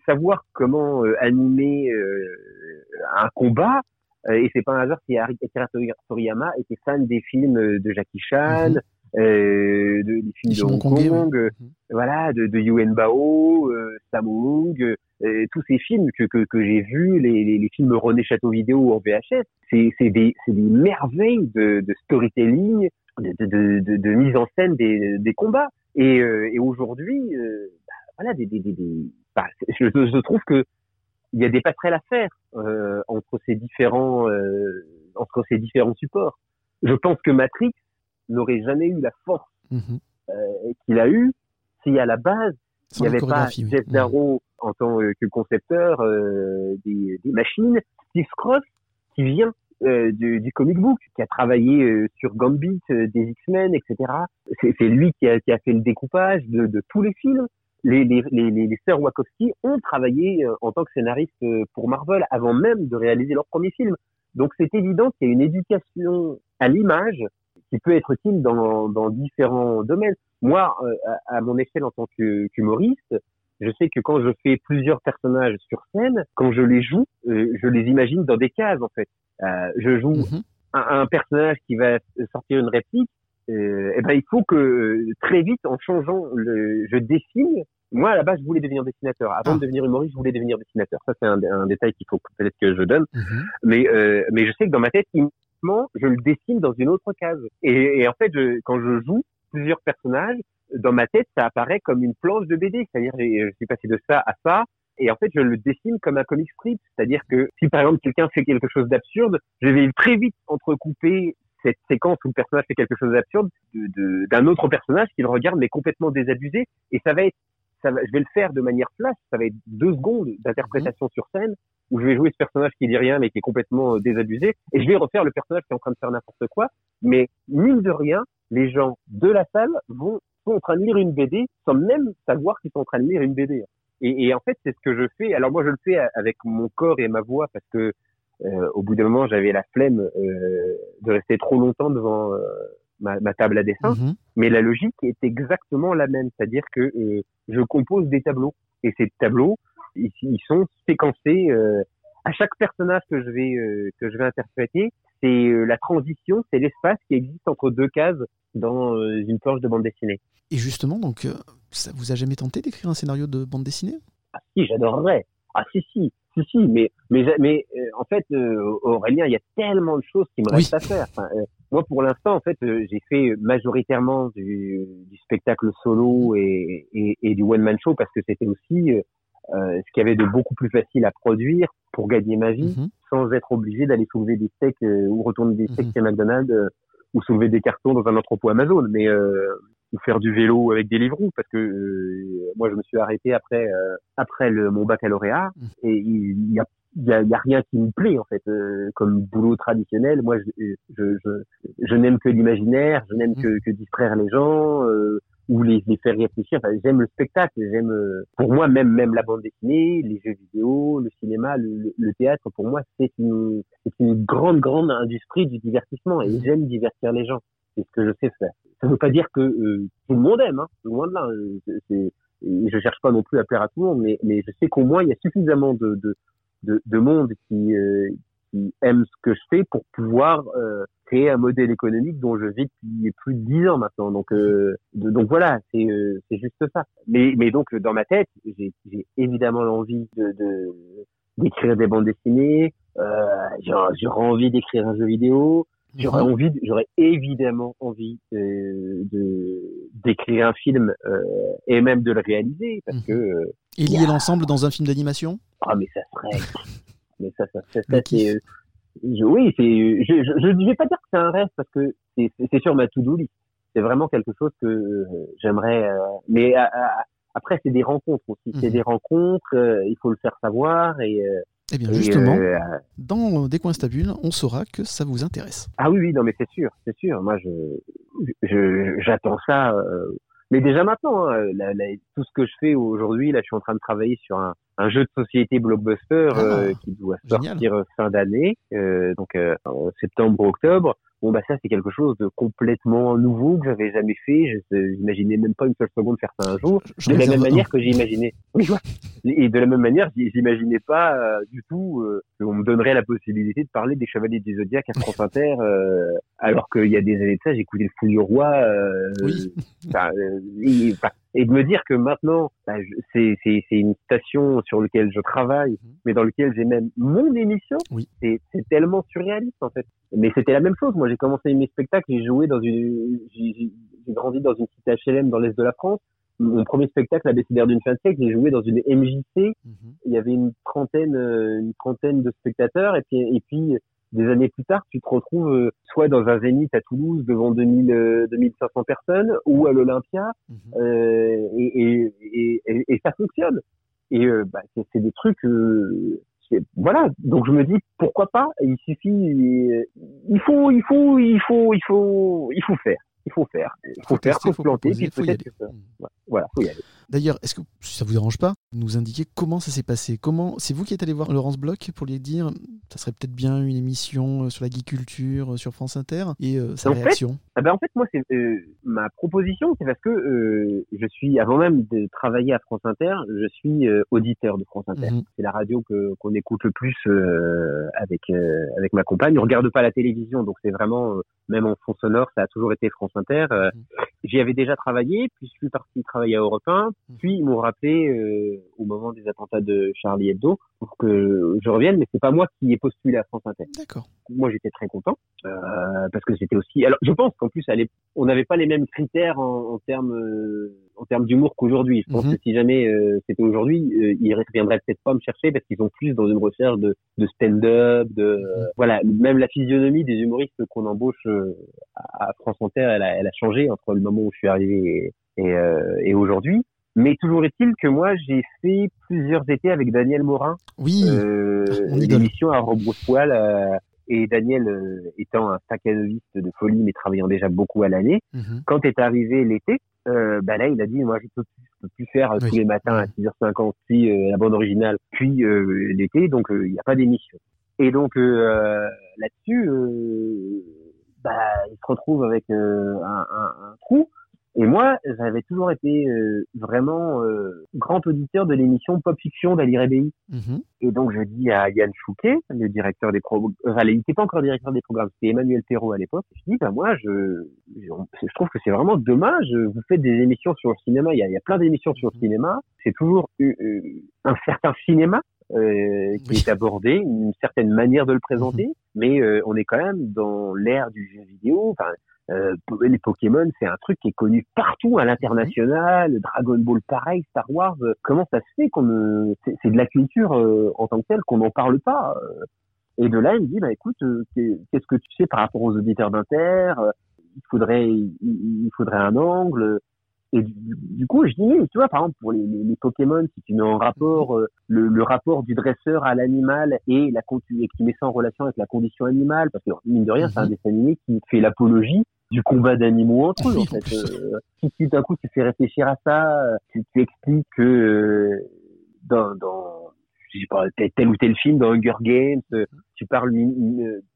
savoir comment euh, animer euh, un combat. euh, et c'est pas un hasard si Akira Tori- Toriyama était fan des films de Jackie Chan, Mhm. Euh, de, des films de Hong Kong, ouais. euh, voilà, de, de Yuen Bao, euh, Sammo Hung, euh, tous ces films que, que, que j'ai vus, les, les, les films René Château Vidéo en VHS, c'est des, merveilles de, de storytelling, de, mise en scène des, des combats. Et, et aujourd'hui, bah, voilà, des, des, des, des- bah, je, je trouve que il y a des passerelles à faire euh, entre ces différents entre ces différents supports. Je pense que Matrix n'aurait jamais eu la force Mhm. euh, qu'il a eu si à la base Sans il n'y avait pas. Jeff. Darrow en tant que concepteur euh, des, des machines, Steve Cross qui vient euh, du, du comic book, qui a travaillé euh, sur Gambit, des X-Men, etc. C'est lui qui a, qui a fait le découpage de, de tous les films. Les, les, les, les, les sœurs Wachowski ont travaillé en tant que scénaristes pour Marvel avant même de réaliser leur premier film. Donc c'est évident qu'il y a une éducation à l'image qui peut être utile dans, dans différents domaines. Moi, euh, à, à mon échelle en tant qu'humoriste, je sais que quand je fais plusieurs personnages sur scène, quand je les joue, euh, je les imagine dans des cases en fait. Euh, je joue Mhm. un, un personnage qui va sortir une réplique, euh, eh ben il faut que euh, très vite, en changeant, le, je dessine. Moi, à la base, je voulais devenir dessinateur. Avant Ah. de devenir humoriste, je voulais devenir dessinateur. Ça, c'est un, un détail qu'il faut peut-être que je donne. Mais, euh, mais je sais que dans ma tête, je le dessine dans une autre case. Et, en fait, quand je joue plusieurs personnages, dans ma tête, ça apparaît comme une planche de BD. C'est-à-dire, je suis passé de ça à ça. Et en fait, je le dessine comme un comic strip. C'est-à-dire que si par exemple quelqu'un fait quelque chose d'absurde, je vais très vite entrecouper cette séquence où le personnage fait quelque chose d'absurde de- de- d'un autre personnage qui le regarde mais complètement désabusé. Et ça va être, je vais le faire de manière flash. Ça va être deux secondes d'interprétation sur scène où je vais jouer ce personnage qui dit rien mais qui est complètement euh, désabusé. Et je vais refaire le personnage qui est en train de faire n'importe quoi. Mais mine de rien, les gens de la salle vont sont en train de lire une BD sans même savoir qu'ils sont en train de lire une BD. Et, et en fait, c'est ce que je fais. Alors moi, je le fais a- avec mon corps et ma voix parce que euh, au bout d'un moment, j'avais la flemme euh, de rester trop longtemps devant euh, ma, ma table à dessin. Mhm. Mais la logique est exactement la même, c'est-à-dire que euh, je compose des tableaux et ces tableaux, ils, ils sont séquencés. euh, à chaque personnage que je vais euh, que je vais interpréter, c'est euh, la transition, c'est l'espace qui existe entre deux cases dans une planche de bande dessinée. Et justement, donc, ça vous a jamais tenté d'écrire un scénario de bande dessinée? Ah si, j'adorerais. Ah si si, si si, mais mais mais euh, en fait euh, Aurélien, il y a tellement de choses qui me Oui. restent à faire. Enfin, euh, moi pour l'instant en fait, j'ai fait majoritairement du, du spectacle solo et, et, et du one man show parce que c'était aussi euh, ce qu'il y avait de beaucoup plus facile à produire pour gagner ma vie Mhm. sans être obligé d'aller soulever des steaks euh, ou retourner des steaks Mhm. chez McDonald's euh, ou soulever des cartons dans un entrepôt Amazon, mais euh, ou faire du vélo avec des livres parce que euh, moi je me suis arrêté après euh, après le, mon baccalauréat Mhm. et il y a il y a, il y a rien qui me plaît en fait euh, comme boulot traditionnel. Moi, je, je, je, je n'aime que l'imaginaire, je n'aime que, que distraire les gens euh, ou les, les faire réfléchir. Enfin, j'aime le spectacle, j'aime. euh, pour moi, même même la bande dessinée, les jeux vidéo, le cinéma, le, le- le théâtre. Pour moi, c'est une c'est une grande grande industrie du divertissement et Mhm. j'aime divertir les gens. C'est ce que je sais faire. Ça ne veut pas dire que euh, tout le monde aime, hein, loin de là. euh, c'est- je cherche pas non plus à plaire à tout le monde, mais, mais je sais qu'au moins il y a suffisamment de, de, de, de monde qui, euh, qui aime ce que je fais pour pouvoir euh, créer un modèle économique dont je vis depuis plus de dix ans maintenant. Donc, euh, de- donc voilà, c'est euh, c'est juste ça. Mais, mais donc dans ma tête, j'ai évidemment l'envie de de- d'écrire des bandes dessinées. Euh, J'aurais envie d'écrire un jeu vidéo. J'aurais Mhm. envie, j'aurais évidemment envie de d'écrire un film et même de le réaliser parce Mhm. que Et lier l'ensemble dans un film d'animation? Ah mais ça serait, mais ça, ça, ça, c'est, je- oui, c'est, je, je, je vais pas dire que c'est un rêve parce que c'est, c'est sur ma to-do list. C'est vraiment quelque chose que euh, j'aimerais, euh, mais à- à- après c'est des rencontres aussi. C'est Mhm. des rencontres, euh, il faut le faire savoir et, euh, Eh bien, justement, euh, dans Des coins stables, on saura que ça vous intéresse. Ah oui, oui, non, mais c'est sûr, c'est sûr. Moi, je, je, j'attends ça. Euh, mais déjà maintenant, hein, la- la- tout ce que je fais aujourd'hui, là, je suis en train de travailler sur un, un jeu de société blockbuster Ah, euh, qui doit génial. sortir fin d'année, euh, donc euh, en septembre ou octobre. Bon, bah ça, c'est quelque chose de complètement nouveau que j'avais jamais fait. Je j'imaginais même pas une seule seconde faire ça un jour. Je De la même manière que j'imaginais. *laughs* Et de la même manière, j'imaginais pas euh, du tout euh, qu'on me donnerait la possibilité de parler des Chevaliers du Zodiaque à France *laughs* Inter, euh, alors qu'il y a des années de ça, j'écoutais le Fouille Roi. Euh, Oui. Et, de me dire que maintenant, bah, c'est c'est- c'est une station sur laquelle je travaille, Mhm. mais dans laquelle j'ai même mon émission. Oui. C'est c'est tellement surréaliste en fait. Mais c'était la même chose. Moi, j'ai commencé mes spectacles, j'ai joué dans une, j'ai grandi dans une cité HLM dans l'est de la France. Mon premier spectacle, Abécédaire d'une fin de siècle, j'ai joué dans une MJC. Mhm. Il y avait une trentaine, euh, une trentaine de spectateurs. Et puis, et puis, des années plus tard, tu te retrouves euh, soit dans un zénith à Toulouse devant 2000, euh, 2500 personnes, ou à l'Olympia, Mhm. euh, et, et, et, et, ça fonctionne. Et euh, bah, c'est des trucs euh, voilà. Donc je me dis pourquoi pas? Il suffit, euh, il faut, il faut, il faut, il faut, il faut faire. Il faut faire. Il faut, Faut faire, tester, faut faut se planter, puis peut-être que Mm. Voilà, faut y aller. D'ailleurs, est-ce que si ça vous dérange pas, nous indiquer comment ça s'est passé? Comment c'est vous qui êtes allé voir Laurence Bloch pour lui dire ça serait peut-être bien une émission euh, sur l'agriculture euh, sur France Inter et euh, sa En fait, réaction? Ah ben en fait, moi, c'est euh, ma proposition, c'est parce que euh, je suis, avant même de travailler à France Inter, je suis auditeur de France Inter. Mhm. C'est la radio que qu'on écoute le plus avec avec ma compagne. On regarde pas la télévision, donc c'est vraiment même en fond sonore, ça a toujours été France Inter. Mhm. J'y avais déjà travaillé, puis je suis parti travailler à Europe 1, Mhm. Puis ils m'ont rappelé euh, au moment des attentats de Charlie Hebdo pour que je revienne, mais c'est pas moi qui ai postulé à France Inter. D'accord. moi j'étais très content euh, parce que c'était aussi alors je pense qu'en plus on n'avait pas les mêmes critères en, en termes euh, en termes d'humour qu'aujourd'hui. Je pense Mhm. que si jamais euh, c'était aujourd'hui euh, ils reviendraient peut-être pas me chercher parce qu'ils sont plus dans une recherche de, de stand-up de euh, voilà même la physionomie des humoristes qu'on embauche à à France Inter elle a, elle a changé entre le moment où je suis arrivé et, et, euh, et aujourd'hui mais toujours est-il que moi j'ai fait plusieurs étés avec Daniel Morin Oui. euh, mon idole. l'émission à rebrousse-poil euh, et Daniel euh, étant un stacanoviste de folie mais travaillant déjà beaucoup à l'année Mhm. quand est arrivé l'été euh, bah là il a dit moi je peux plus, je peux plus faire euh, Oui. tous les matins à 6h50 puis euh, la bande originale puis euh, l'été donc euh, il n'y a pas d'émission et donc euh, là-dessus euh, bah il se retrouve avec euh, un, un, un trou et moi, j'avais toujours été euh, vraiment euh, grand auditeur de l'émission Pop Fiction d'Ali Rebéi. Mhm. Et donc, je dis à Yann Chouquet, le directeur des programmes, enfin, il n'était pas encore directeur des programmes, c'était Emmanuel Perrault à l'époque. Je dis, bah, moi, je, je, je trouve que c'est vraiment dommage. Vous faites des émissions sur le cinéma. Il y a, il y a plein d'émissions sur le cinéma. C'est toujours euh, euh, un certain cinéma. euh, qui Oui. est abordé, une certaine manière de le présenter, mais euh, on est quand même dans l'ère du jeu vidéo. Enfin, euh, les Pokémon, c'est un truc qui est connu partout à l'international. Dragon Ball, pareil. Star Wars. euh, Comment ça se fait qu'on ne... c'est, de la culture euh, en tant que telle qu'on n'en parle pas. euh. Et de là, il me dit, bah écoute, euh, qu'est- qu'est-ce que tu sais par rapport aux auditeurs d'Inter Il faudrait, il, faudrait un angle. Et du, du coup, je dis, tu vois, par exemple, pour les, les, les Pokémon, si tu mets en rapport euh, le, le rapport du dresseur à l'animal et la et qui met ça en relation avec la condition animale, parce que mine de rien, c'est un Mhm. dessin animé qui fait l'apologie du combat d'animaux entre eux, en fait. Euh, si tu d'un coup tu fais réfléchir à ça, euh, tu, tu expliques que euh, dans, dans je sais pas, tel, ou tel film, dans Hunger Games, euh, tu parles ni,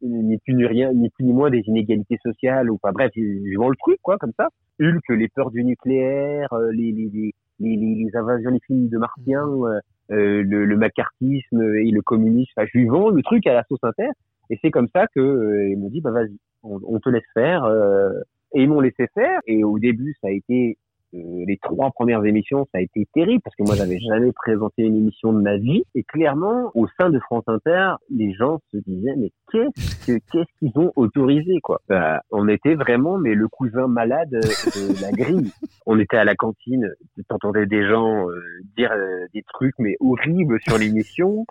ni, plus ni rien, ni plus ni moins des inégalités sociales, ou enfin bref, ils vont le truc, quoi, comme ça. Hulk, les peurs du nucléaire, euh, les, les, les, les, les, invasions, les films de martiens, euh, euh, le, le macartisme et le communisme. Enfin, je lui vends le truc à la sauce inter. Et c'est comme ça que euh, ils m'ont dit, bah vas-y, on, on te laisse faire. euh, et ils m'ont laissé faire. Et au début, ça a été euh, les trois premières émissions, ça a été terrible parce que moi, j'avais jamais présenté une émission de ma vie. Et clairement, au sein de France Inter, les gens se disaient, mais qu'est-ce que qu'est-ce qu'ils ont autorisé, quoi? Bah, On était vraiment, mais le cousin malade de la grille. On était à la cantine, t'entendais des gens euh, dire euh, des trucs mais horribles sur l'émission.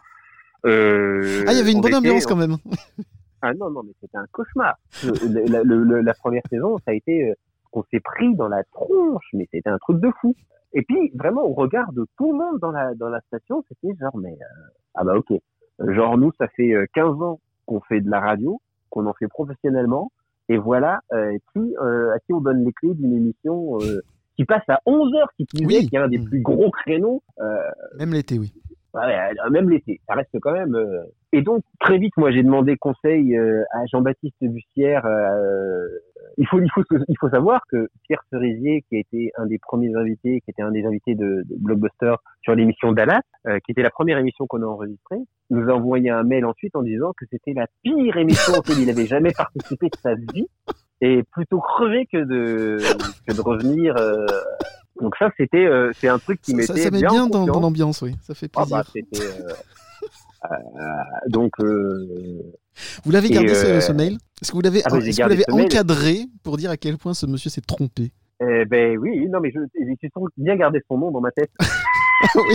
Euh, Ah, il y avait une on bonne était- ambiance quand même. Ah non, non, mais c'était un cauchemar. Le- la, le- le- la première saison, ça a été euh, qu'on s'est pris dans la tronche, mais c'était un truc de fou. Et puis, vraiment, au regard de tout le monde dans la, dans la station, c'était genre, mais, euh, ah bah ok. Genre, nous, ça fait euh, 15 ans qu'on fait de la radio, qu'on en fait professionnellement, et voilà, euh, qui, euh, à qui on donne les clés d'une émission euh, qui passe à 11 heures, qui Oui. est, qui est un des Mm. plus gros créneaux, euh, Même l'été, oui. Ouais, euh, même l'été, ça reste quand même. Et donc très vite, moi, j'ai demandé conseil euh, à Jean-Baptiste Bussière. euh, il faut, il faut, il faut savoir que Pierre Cerisier, qui a été un des premiers invités, qui était un des invités de, de Blockbuster sur l'émission Dallas, euh, qui était la première émission qu'on a enregistrée, nous a envoyé un mail ensuite en disant que c'était la pire émission auquel il avait jamais participé de sa vie, et plutôt crevé que de que de revenir. euh. Donc ça, c'était, euh, c'est un truc qui Ça, m'était ça, ça met bien, bien en dans, dans l'ambiance, oui. Ça fait Ah plaisir. bah euh, euh, donc euh, Vous l'avez gardé ce, euh, ce mail Est-ce que vous l'avez ah est-ce que vous l'avez encadré pour dire à quel point ce monsieur s'est trompé? Eh ben oui non mais je toujours bien gardé son nom dans ma tête. *laughs* Oui,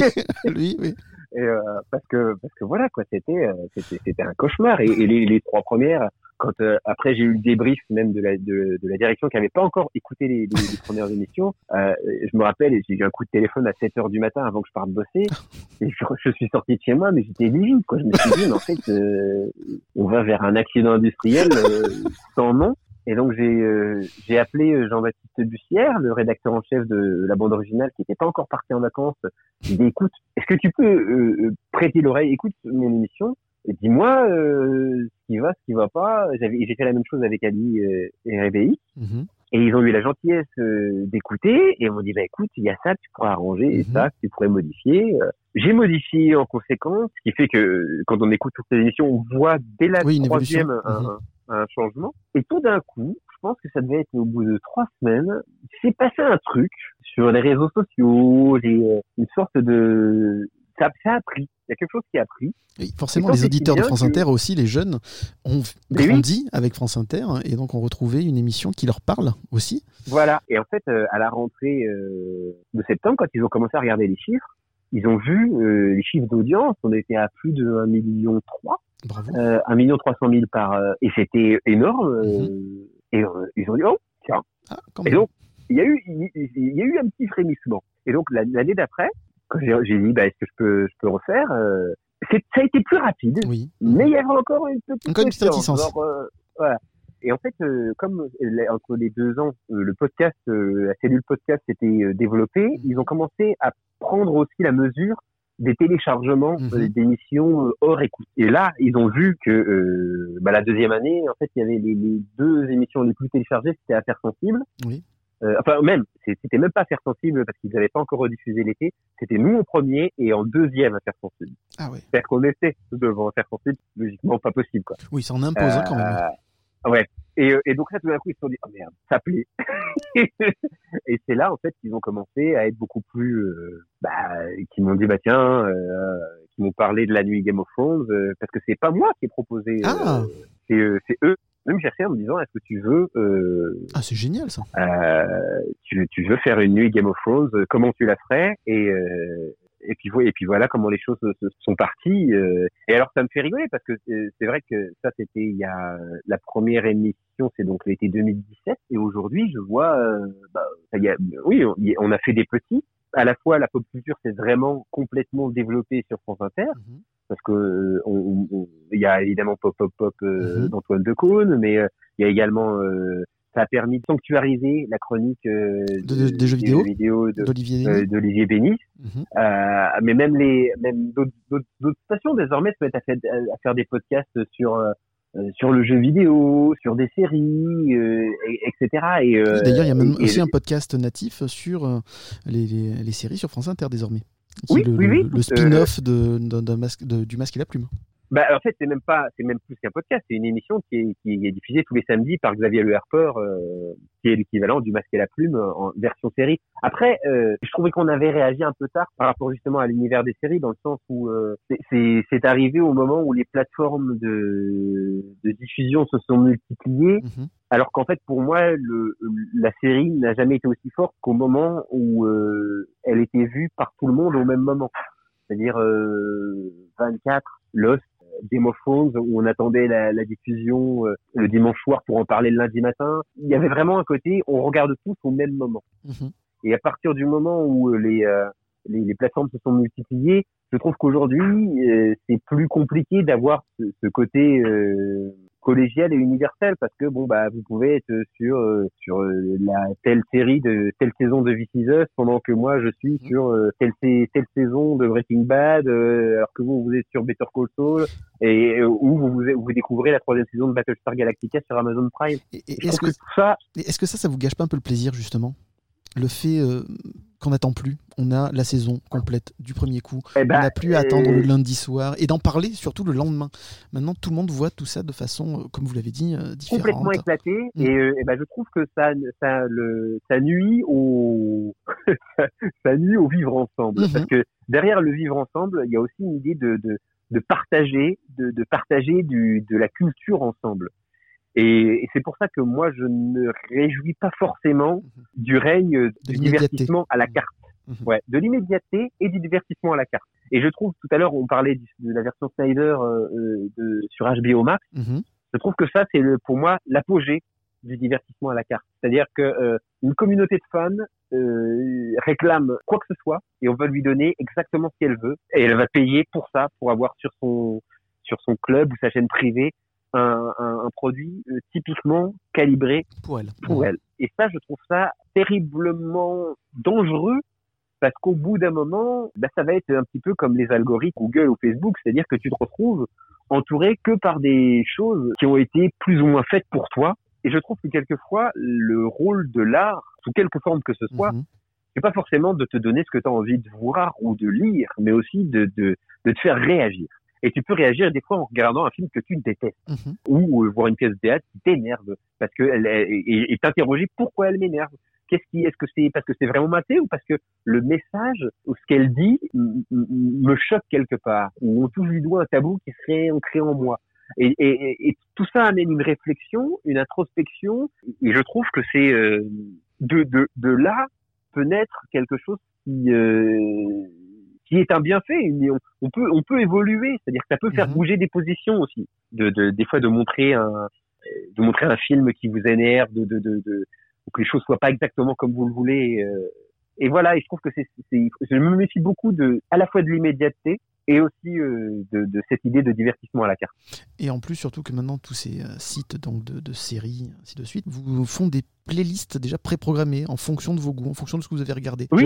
lui, oui. et, euh, parce que parce que voilà quoi c'était euh, c'était c'était un cauchemar. Et, et les, les trois premières quand euh, après j'ai eu le débrief même de la de, de la direction qui avait pas encore écouté les, les, les premières émissions, euh, je me rappelle et j'ai eu un coup de téléphone à 7 heures du matin avant que je parte bosser *laughs* et je, je suis sorti de chez moi mais j'étais livide quoi. Je me suis dit mais en fait euh, on va vers un accident industriel euh, sans nom. Et donc j'ai euh, j'ai appelé euh, Jean-Baptiste Bussière, le rédacteur en chef de la bande originale, qui n'était pas encore parti en vacances. J'ai dit écoute, est-ce que tu peux euh, prêter l'oreille, écoute mon émission, dis-moi euh, ce qui va, ce qui va pas. J'ai fait la même chose avec Ali euh, et Réveil. Mhm. Et ils ont eu la gentillesse euh, d'écouter et m'ont dit bah écoute il y a ça que tu pourras arranger et Mhm. ça que tu pourrais modifier. Euh, J'ai modifié en conséquence, ce qui fait que quand on écoute toutes ces émissions, on voit dès la Oui, troisième un, Mhm. un- un changement. Et tout d'un coup, je pense que ça devait être au bout de trois semaines, s'est passé un truc sur les réseaux sociaux, euh, une sorte de ça, ça a pris. Il y a quelque chose qui a pris. Et forcément, les auditeurs de France que- Inter aussi, les jeunes, ont oui. grandi avec France Inter et donc ont retrouvé une émission qui leur parle aussi. Voilà. Et en fait, euh, à la rentrée euh, de septembre, quand ils ont commencé à regarder les chiffres, ils ont vu euh, les chiffres d'audience. On était à plus de 1 million 3, Bravo. euh, 1 million 300 000 par, et c'était énorme. Mhm. Et ils ont dit oh tiens. Ah, Et donc il y a eu il, il- il y a eu un petit frémissement. Et donc la- l'année d'après, j'ai j'ai dit bah est-ce que je peux je peux refaire, euh, c'est- ça a été plus rapide. Oui. Mais il y avait encore une petite, Encore une petite réticence. Genre, euh, voilà. Et en fait, euh, comme euh, entre les deux ans, euh, le podcast, euh, la cellule podcast s'était développée, ils ont commencé à prendre aussi la mesure des téléchargements Mhm. euh, d'émissions hors écoute. Et là, ils ont vu que euh, bah, la deuxième année, en fait, il y avait les, les deux émissions les plus téléchargées, c'était Affaires sensibles. Oui. Euh, enfin, même, c'est- c'était même pas Affaires sensibles parce qu'ils n'avaient pas encore rediffusé l'été. C'était nous en premier et en deuxième Affaires sensibles. Ah ouais. C'est-à-dire qu'on était devant Affaires sensibles, logiquement pas possible, quoi. Oui, ça en impose hein, quand même. Euh, ouais. Et, euh, et donc là, tout d'un coup, ils se sont dit, oh merde, ça plaît. *laughs* et c'est là, en fait, qu'ils ont commencé à être beaucoup plus, euh, bah, qui m'ont dit, bah tiens, euh, qui m'ont parlé de la nuit Game of Thrones, euh, parce que c'est pas moi qui ai proposé, euh, Ah. c'est euh, c'est eux. Eux me cherchaient en me disant, est-ce que tu veux, euh, Ah, c'est génial ça. euh, tu, tu veux faire une nuit Game of Thrones, euh, comment tu la ferais? Et euh, et puis vo- et puis voilà comment les choses se- se sont parties. euh. et alors ça me fait rigoler parce que euh, c'est vrai que ça c'était il y a la première émission, c'est donc l'été 2017 et aujourd'hui je vois, bah, ça y a, oui on a fait des petits. À la fois la pop culture s'est vraiment complètement développée sur France Inter Mhm. Parce que euh, il y a évidemment Pop Pop Pop Mhm. d'Antoine Decaune, mais euh, il y a également ça a permis de sanctuariser la chronique euh, De- de- des jeux vidéo D'Olivier euh, Bénis. Mhm. Euh, mais même les même d'autres stations désormais se mettent à faire, à faire des podcasts sur sur le jeu vidéo, sur des séries, et- etc. Et, D'ailleurs, il y a même et- aussi un podcast natif sur les, les- les séries sur France Inter désormais. Oui, le, oui, oui, le écoute, spin-off de, de- du masque et la plume. Bah, en fait, c'est même pas, c'est même plus qu'un podcast. C'est une émission qui est, qui est diffusée tous les samedis par Xavier Le Harper, euh, qui est l'équivalent du Masque et la Plume euh, en version série. Après, euh, je trouvais qu'on avait réagi un peu tard par rapport justement à l'univers des séries, dans le sens où euh, c'est- arrivé au moment où les plateformes de, de diffusion se sont multipliées, Mhm. alors qu'en fait, pour moi, le, la série n'a jamais été aussi forte qu'au moment où euh, elle était vue par tout le monde au même moment. C'est-à-dire euh, 24, Lost, Game of Thrones, où on attendait la, la diffusion euh, le dimanche soir pour en parler le lundi matin. Il y avait vraiment un côté, on regarde tous au même moment. Mhm. Et à partir du moment où euh, les, euh, les, les plateformes se sont multipliées, je trouve qu'aujourd'hui, euh, c'est plus compliqué d'avoir ce, ce côté euh, collégial et universel parce que bon bah vous pouvez être sur euh, sur euh, la telle série de telle saison de This Is Us pendant que moi je suis sur euh, telle telle saison de Breaking Bad euh, alors que vous vous êtes sur Better Call Saul et où vous, vous vous découvrez la troisième saison de Battlestar Galactica sur Amazon Prime. Est-ce que, que ça est-ce que ça, ça vous gâche pas un peu le plaisir justement? Le fait euh, qu'on n'attend plus, on a la saison complète du premier coup, eh on ben, n'a plus à attendre le euh, lundi soir et d'en parler surtout le lendemain. Maintenant, tout le monde voit tout ça de façon, euh, comme vous l'avez dit, euh, complètement différente. éclaté Mm. et, euh, et ben je trouve que ça ça le ça nuit au *laughs* ça nuit au vivre ensemble Mhm. parce que derrière le vivre ensemble il y a aussi une idée de de, de partager de, de partager du de la culture ensemble et, et c'est pour ça que moi je ne réjouis pas forcément du règne du divertissement à la carte. Mhm. ouais de l'immédiateté et du divertissement à la carte. Et je trouve tout à l'heure on parlait de la version Snyder euh, euh, de, sur HBO Max. Mhm. Je trouve que ça, c'est pour moi l'apogée du divertissement à la carte. C'est-à-dire que euh, une communauté de fans euh, réclame quoi que ce soit et on va lui donner exactement ce qu'elle veut. Et elle va payer pour ça, pour avoir sur son sur son club ou sa chaîne privée un, un, un produit euh, typiquement calibré Pour elle. pour elle. Et ça, je trouve ça terriblement dangereux parce qu'au bout d'un moment, bah, ça va être un petit peu comme les algorithmes Google ou Facebook, c'est-à-dire que tu te retrouves entouré que par des choses qui ont été plus ou moins faites pour toi. Et je trouve que quelquefois, le rôle de l'art, sous quelque forme que ce soit, Mhm. c'est pas forcément de te donner ce que tu as envie de voir ou de lire, mais aussi de, de, de te faire réagir. Et tu peux réagir des fois en regardant un film que tu détestes Mhm. ou euh, voir une pièce de théâtre qui t'énerve parce que elle est- et, t'interroger pourquoi elle m'énerve. Qu'est-ce qui est-ce que c'est parce que c'est vraiment maté ou parce que le message ou ce qu'elle dit me choque quelque part ou on touche du doigt un tabou qui serait ancré en moi. Et, et, et- et tout ça amène une réflexion, une introspection et je trouve que c'est euh, de, de, de là peut naître quelque chose qui euh, qui est un bienfait. On, on peut on peut évoluer, c'est-à-dire que ça peut faire Mhm. bouger des positions aussi. De, de des fois de montrer un de montrer un film qui vous énerve, de de de, de ou que les choses soient pas exactement comme vous le voulez. euh. et voilà, et je trouve que c'est je me méfie beaucoup de à la fois de l'immédiateté et aussi euh, de, de cette idée de divertissement à la carte. Et en plus, surtout que maintenant, tous ces euh, sites donc, de, de séries, ainsi de suite, vous font des playlists déjà préprogrammées en fonction de vos goûts, en fonction de ce que vous avez regardé. Oui,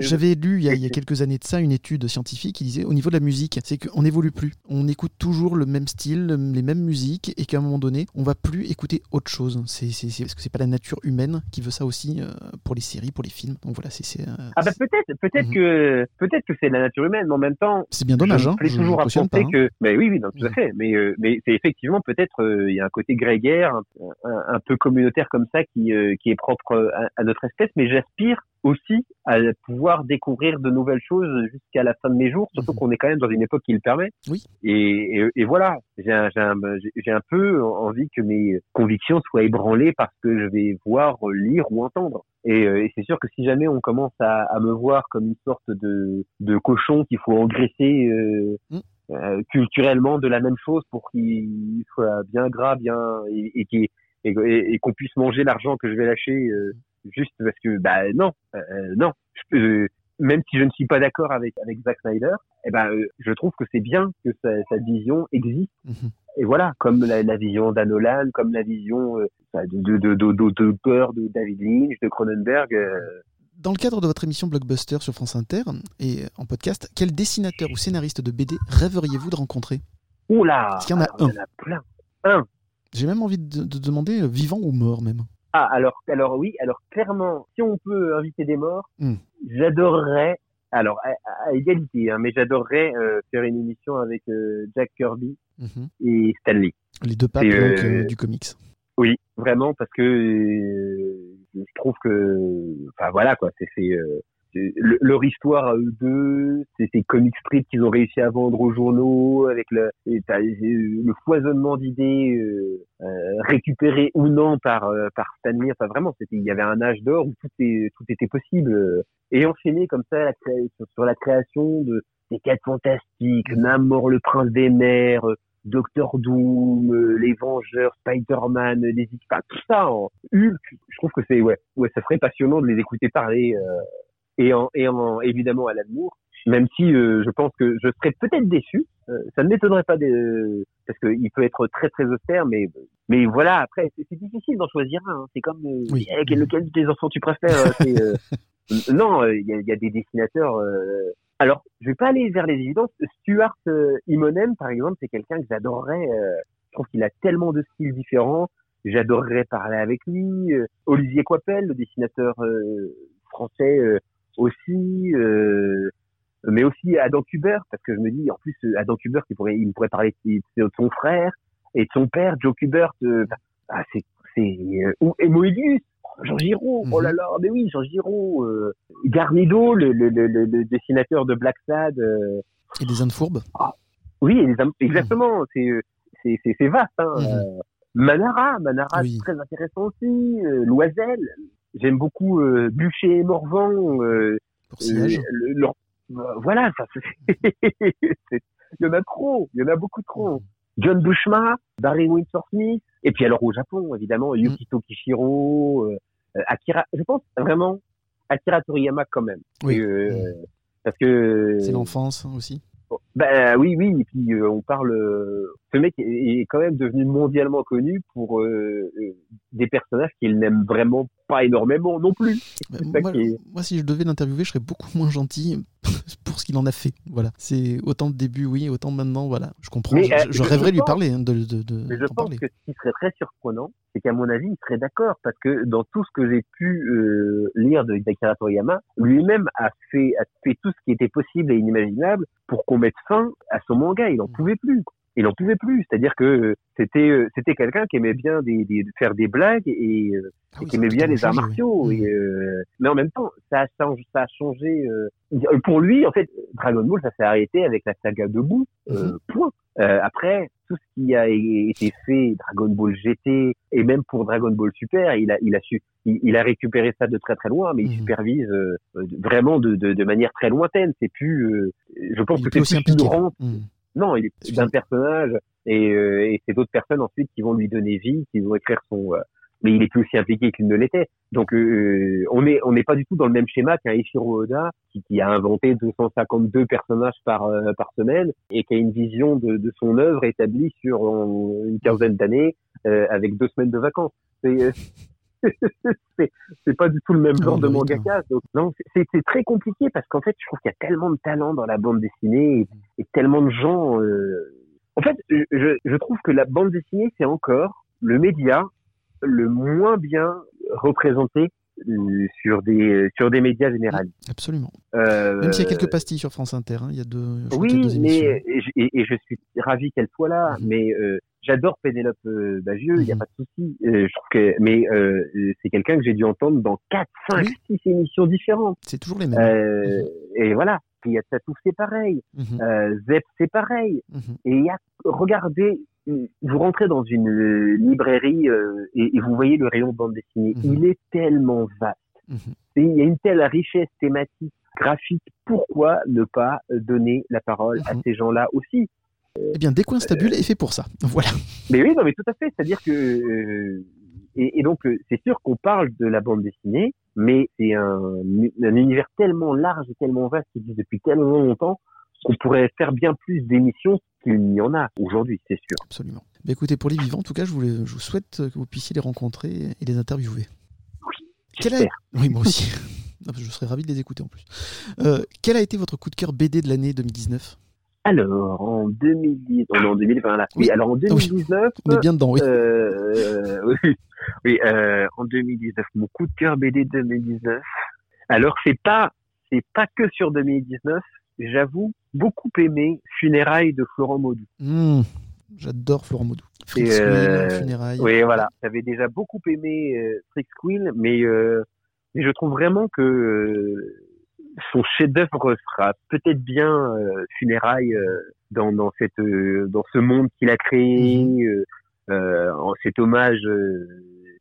J'avais lu il y, a, il y a *laughs* quelques années de ça une étude scientifique qui disait au niveau de la musique, c'est qu'on n'évolue plus. On écoute toujours le même style, le- les mêmes musiques, et qu'à un moment donné, on va plus écouter autre chose. C'est parce que c'est pas la nature humaine qui veut ça aussi euh, pour les séries, pour les films. Donc voilà, c'est c'est, euh, ah bah peut-être peut-être Mhm. que peut-être que c'est la nature humaine, mais en même temps c'est bien dommage. je Hein, je- toujours à penser pas, hein. que, mais oui, oui, non, tout à Mhm. fait. Mais, euh, mais c'est effectivement peut-être euh, il y a un côté grégaire, un, un- un peu communautaire comme ça qui, euh, qui est propre à, à notre espèce. Mais j'aspire aussi à pouvoir découvrir de nouvelles choses jusqu'à la fin de mes jours, surtout Mhm. qu'on est quand même dans une époque qui le permet. Oui. Et, et, et voilà, j'ai un, peu envie que mes convictions soient ébranlées parce que je vais voir, lire ou entendre. Et, euh, et c'est sûr que si jamais on commence à, à me voir comme une sorte de, de cochon qu'il faut engraisser euh, Mm. euh, culturellement de la même chose pour qu'il soit bien gras, bien et, et, et, et- et qu'on puisse manger l'argent que je vais lâcher euh, juste parce que bah non, euh, non. Je peux- même si je ne suis pas d'accord avec avec Zack Snyder, eh ben euh, je trouve que c'est bien que sa, sa vision existe. Mhm. Et voilà, comme la, la vision d'Anolan, comme la vision euh, de de de de, de, Peur, de David Lynch, de Cronenberg. euh, Dans le cadre de votre émission Blockbuster sur France Inter et en podcast, quel dessinateur ou scénariste de BD rêveriez-vous de rencontrer? Oula, Parce qu'il y en a alors, il y en a plein. J'ai même envie de, de demander euh, vivant ou mort même. Ah, alors, alors oui, alors clairement, si on peut inviter des morts, Hmm. j'adorerais, alors à, à égalité, hein, mais j'adorerais euh, faire une émission avec euh, Jack Kirby Mhm. et Stanley. Les deux papes euh, du comics. Oui, vraiment, parce que je trouve que, enfin voilà quoi, c'est le- leur histoire à eux deux, c'est ces comic strips qu'ils ont réussi à vendre aux journaux avec le, euh, le foisonnement d'idées euh, euh, récupérées ou non par euh, par Stanley. Enfin vraiment, c'était il y avait un âge d'or où tout est tout était possible et enchaîner comme ça la sur, sur la création de des quêtes fantastiques, Namor le prince des mers. Doctor Doom, les Vengeurs, Spider-Man, les X, enfin, tout ça en Hulk. Je trouve que c'est ouais, ouais, ça serait passionnant de les écouter parler euh, et en et en évidemment à l'amour. Même si euh, je pense que je serais peut-être déçu, euh, ça ne m'étonnerait pas de, parce qu'il peut être très très austère, mais mais voilà après c'est difficile d'en choisir un. hein. C'est comme euh, Oui. quel- lequel des enfants tu préfères. c'est, euh, *laughs* non, euh, il y, y a des dessinateurs. euh, alors, je vais pas aller vers les évidences. Stuart Immonen, par exemple, c'est quelqu'un que j'adorerais. euh, je trouve qu'il a tellement de styles différents. J'adorerais parler avec lui. Olivier Coipel, le dessinateur euh, français euh, aussi. euh, mais aussi Adam Kubert, parce que je me dis, en plus, euh, Adam Kubert, il, pourrait, il pourrait parler de, de son frère et de son père, Joe Kubert. ah, c'est, c'est, ou- Moebius, Jean Giraud, oh là là, mais oui, Jean Giraud, euh, Garnido, le, le, le, dessinateur de Black Sad, euh, Et des ânes fourbes oui, les am- exactement, c'est, euh, c'est, vaste, hein. Mhm. Manara, Manara, Oui. c'est très intéressant aussi, euh, Loisel, j'aime beaucoup euh, Bûcher et Morvan, euh, pour euh, le- leur- euh, voilà, ça, *laughs* il y en a trop, il y en a beaucoup trop. John Bushma, Barry Windsor Smith, et puis alors au Japon, évidemment, Mm. Yukito Kishiro, euh, Akira, je pense vraiment Akira Toriyama quand même. Oui. Euh, Parce que C'est l'enfance aussi. bah oui, oui, et puis euh, on parle. ce mec est, est quand même devenu mondialement connu pour des personnages qu'il n'aime vraiment pas énormément non plus. Moi, qui est- moi, si je devais l'interviewer, je serais beaucoup moins gentil *laughs* pour ce qu'il en a fait. Voilà. C'est autant de début, oui, autant maintenant, voilà. Je comprends. Mais, je, euh, je je rêverais de lui parler, hein, de, de, de- Mais je pense parler. que ce qui serait très surprenant, c'est qu'à mon avis, il serait d'accord parce que dans tout ce que j'ai pu euh, lire de d'Akira Toriyama, lui-même a fait, a fait tout ce qui était possible et inimaginable pour qu'on mette fin à son manga. Il en Mm. pouvait plus. Il en pouvait plus. C'est-à-dire que c'était euh, c'était quelqu'un qui aimait bien des, des- faire des blagues et euh, Ah oui, qui aimait bien les arts martiaux. oui. Et, euh, mais en même temps, ça a changé. Ça a changé euh, pour lui, en fait, Dragon Ball, ça s'est arrêté avec la saga debout. Euh, Mhm. Point. Euh, après, tout ce qui a été fait, Dragon Ball GT et même pour Dragon Ball Super, il a, il a su, il, il a récupéré ça de très très loin, mais il supervise euh, vraiment de, de, de manière très lointaine. C'est plus, euh, je pense Il que c'est plus une. Non, il est d'un personnage et, euh, et c'est d'autres personnes ensuite qui vont lui donner vie, qui vont écrire son. euh, mais il est plus aussi impliqué qu'il ne l'était. Donc euh, on est on n'est pas du tout dans le même schéma qu'un Ishiro Oda qui, qui a inventé 252 personnages par euh, par semaine et qui a une vision de, de son œuvre établie sur euh, une quinzaine d'années euh, avec deux semaines de vacances. C'est euh, *laughs* c'est pas du tout le même Ah, genre de mangaka. Donc non, c'est très compliqué parce qu'en fait, je trouve qu'il y a tellement de talent dans la bande dessinée et, et tellement de gens. euh, En fait, je, je trouve que la bande dessinée, c'est encore le média le moins bien représenté sur des sur des médias généralistes. Absolument. Euh, Même s'il y a quelques pastilles sur France Inter, hein, il y a deux, oui, deux mais et, je- et- et je suis ravi qu'elle soit là, Mhm. mais euh, j'adore Pénélope euh, Bagieux, il n'y a Mhm. pas de souci. Euh, je trouve que, mais euh, c'est quelqu'un que j'ai dû entendre dans 4, 5, Oui. 6 émissions différentes. C'est toujours les mêmes. Euh, Et voilà. Il y a Tatouf, c'est pareil. Mhm, Euh, Zep, c'est pareil. Et il y a, regardez, vous rentrez dans une euh, librairie euh, et, et vous voyez le rayon bande dessinée. Mhm. Il est tellement vaste. Mhm. Et il y a une telle richesse thématique, graphique. Pourquoi ne pas donner la parole à Mhm. ces gens-là aussi? Eh bien, Décoinstabule est fait pour ça. *laughs* Voilà. Mais oui, non, mais tout à fait. C'est-à-dire que euh, et, et donc euh, c'est sûr qu'on parle de la bande dessinée, mais c'est un, un univers tellement large et tellement vaste qui existe depuis tellement longtemps qu'on pourrait faire bien plus d'émissions qu'il n'y en a aujourd'hui, c'est sûr. Absolument. Écoutez, pour les vivants, en tout cas, je vous, les- je vous souhaite que vous puissiez les rencontrer et les interviewer. Quel a-. Oui, moi aussi. *laughs* Je serais ravi de les écouter en plus. Euh, quel a été votre coup de cœur BD de l'année 2019 Alors, en 2010, on est en 2020 là. Oui, Oui. alors en 2019, On est bien dedans, oui. euh, *laughs* oui, oui euh, en 2019, mon coup de cœur BD 2019. Alors, c'est pas, c'est pas que sur 2019. J'avoue, beaucoup aimé Funérailles de Florent Maudou. Mmh, J'adore Florent Maudou. Fritz euh, Wheel, Funérailles. Oui, voilà. J'avais déjà beaucoup aimé euh, Squill, mais, euh, mais je trouve vraiment que euh, son chef-d'œuvre sera peut-être bien euh, Funérailles dans, dans cette dans ce monde qu'il a créé, euh, en cet hommage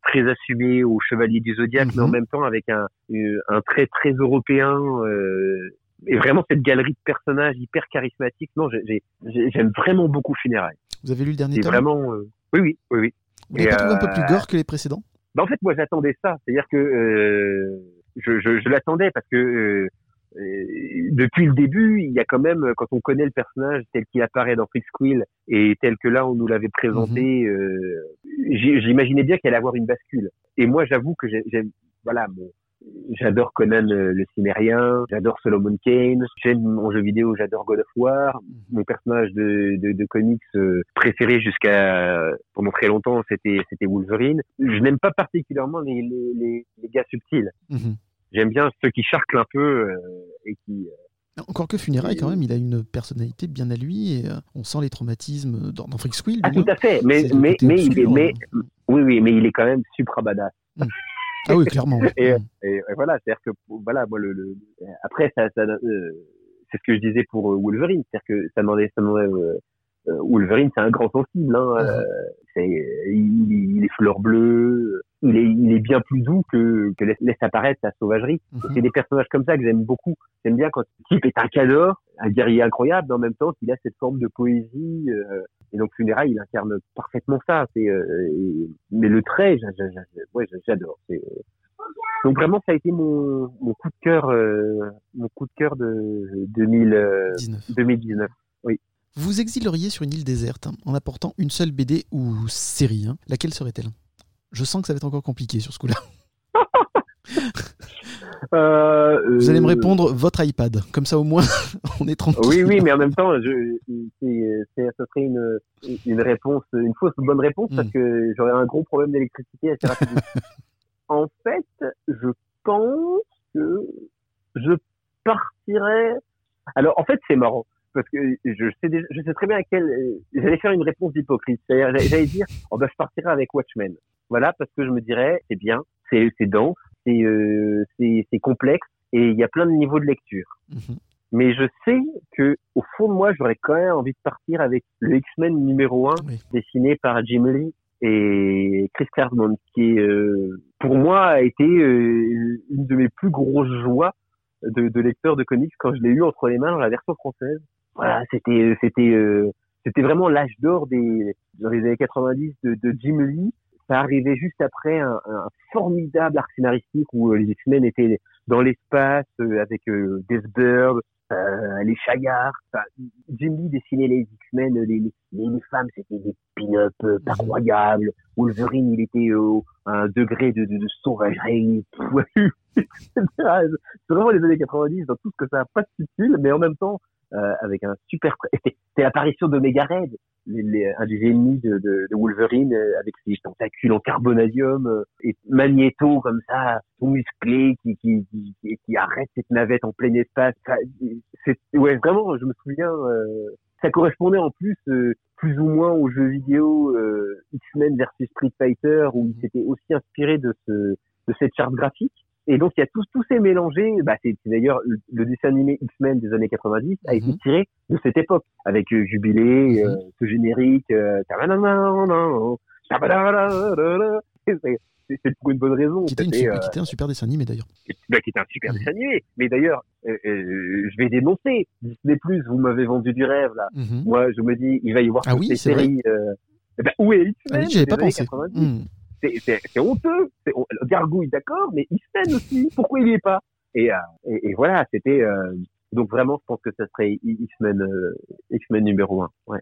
très assumé au Chevalier du Zodiaque, mais en Mhm. même temps avec un un trait très européen. euh, et vraiment cette galerie de personnages hyper charismatiques. Non, j'ai- j'ai- j'ai- j'aime vraiment beaucoup Funérailles. Vous avez lu le dernier C'est tome? vraiment euh, oui oui oui oui. Vous l'avez trouvé un peu euh, plus gore que les précédents? Bah, en fait, moi, j'attendais ça. C'est-à-dire que euh, je, je, je l'attendais parce que euh, euh, depuis le début, il y a quand même, quand on connaît le personnage tel qu'il apparaît dans Freak Squill et tel que là on nous l'avait présenté, euh, j'ai- j'imaginais bien qu'il allait avoir une bascule. Et moi, j'avoue que j'ai- j'aime, voilà, mon- J'adore Conan euh, le Cimérien, j'adore Solomon Kane, j'aime mon jeu vidéo, j'adore God of War. Mon personnage de, de, de comics euh, préféré jusqu'à pendant très longtemps, c'était c'était Wolverine. Je n'aime pas particulièrement les, les, les, les gars subtils. Mhm. J'aime bien ceux qui charclent un peu euh, et qui. Encore que Funérailles, quand même, il a une personnalité bien à lui et on sent les traumatismes dans, dans Freak Wheel. Ah tout à fait, mais mais mais, il est- mais oui oui, mais il est quand même supra badass. Ah oui, clairement. ouais. *laughs* Et, Mhm. et, et voilà, c'est-à-dire que voilà, moi le, le après ça, ça euh, c'est ce que je disais pour euh, Wolverine, c'est-à-dire que ça demandait ça demandait euh, euh, Wolverine, c'est un grand sensible, hein, Mhm. euh, c'est il, il est fleur bleue, il est, il est bien plus doux que, que laisse, apparaître sa sauvagerie. Mhm. C'est des personnages comme ça que j'aime beaucoup. J'aime bien quand le type est un cador, un guerrier incroyable, mais en même temps qu'il a cette forme de poésie. euh, et donc Funérailles, il incarne parfaitement ça. C'est, euh, mais le trait, ouais, j'adore. Euh, Donc vraiment, ça a été mon, mon coup de cœur, euh, mon coup de cœur de 2000, euh, 19. 2019. Vous vous exileriez sur une île déserte hein, en apportant une seule BD ou série. hein? Laquelle serait-elle? Je sens que ça va être encore compliqué sur ce coup-là. *laughs* Euh, Vous allez me euh, répondre votre iPad. Comme ça, au moins, *laughs* on est tranquille. Oui, oui, mais en même temps, je, c'est, ça serait une, une réponse, une fausse bonne réponse parce que j'aurais un gros problème d'électricité assez rapidement. *laughs* en fait, je pense que je partirais. Alors, en fait, c'est marrant parce que je sais, déjà, je sais très bien à quel. J'allais faire une réponse hypocrite. C'est-à-dire, j'allais- j'allais dire, oh ben, je partirais avec Watchmen. Voilà, parce que je me dirais, c'est bien, c'est, dense, c'est, euh, c'est, c'est complexe et il y a plein de niveaux de lecture. Mhm. Mais je sais que au fond de moi, j'aurais quand même envie de partir avec le X-Men numéro 1 Oui. dessiné par Jim Lee et Chris Claremont, qui est, euh, pour moi a été euh, une de mes plus grosses joies de, de lecteur de comics quand je l'ai eu entre les mains dans la version française. Voilà, c'était c'était euh, c'était vraiment l'âge d'or des dans les années 90 de, de Jim Lee. Ça arrivait juste après un, un formidable arc scénaristique où euh, les X-Men étaient dans l'espace euh, avec euh, Deathbird, euh, les Chagards. Enfin, Jim Lee dessinait les X-Men, les, les, les femmes c'était des pin-up euh, pas croyables. Wolverine il était euh, à un degré de, de, de sauvagerie. *laughs* C'est vraiment les années 90 dans tout ce que ça a pas de subtil, mais en même temps avec un super. C'était l'apparition de Mega Red, un des ennemis de, de, de Wolverine euh, avec ses tentacules en carbonadium euh, et Magneto comme ça, tout musclé qui qui, qui, qui, arrête cette navette en plein espace. C'est ouais vraiment, je me souviens. euh, ça correspondait en plus euh, plus ou moins aux jeux vidéo euh, X-Men versus Street Fighter où il s'était aussi inspiré de ce de cette charte graphique. Et donc il y a tous tous ces mélangés. Bah c'est d'ailleurs le, le dessin animé X-Men des années 90 a été Mhm. tiré de cette époque avec euh, Jubilé, Mhm. euh, ce générique. Euh, *laughs* c'est pour une bonne raison. Qui était, une super, euh, qui était un super dessin animé d'ailleurs. bah, qui était un super Mhm. dessin animé. Mais d'ailleurs, euh, je vais dénoncer. Disney Plus, vous m'avez vendu du rêve là. Mhm. Moi, je me dis, il va y avoir Ah toutes oui, vrai. séries. Ben, où est Ah X-Men oui, j'y avais des pas pensé. 90? Mhm. C'est- honteux. Gargouille, d'accord, mais X-Men aussi. Pourquoi il y est pas? Et, euh, et, et voilà, c'était euh, donc vraiment, je pense que ça serait X-Men, euh, X-Men numéro un. Ouais.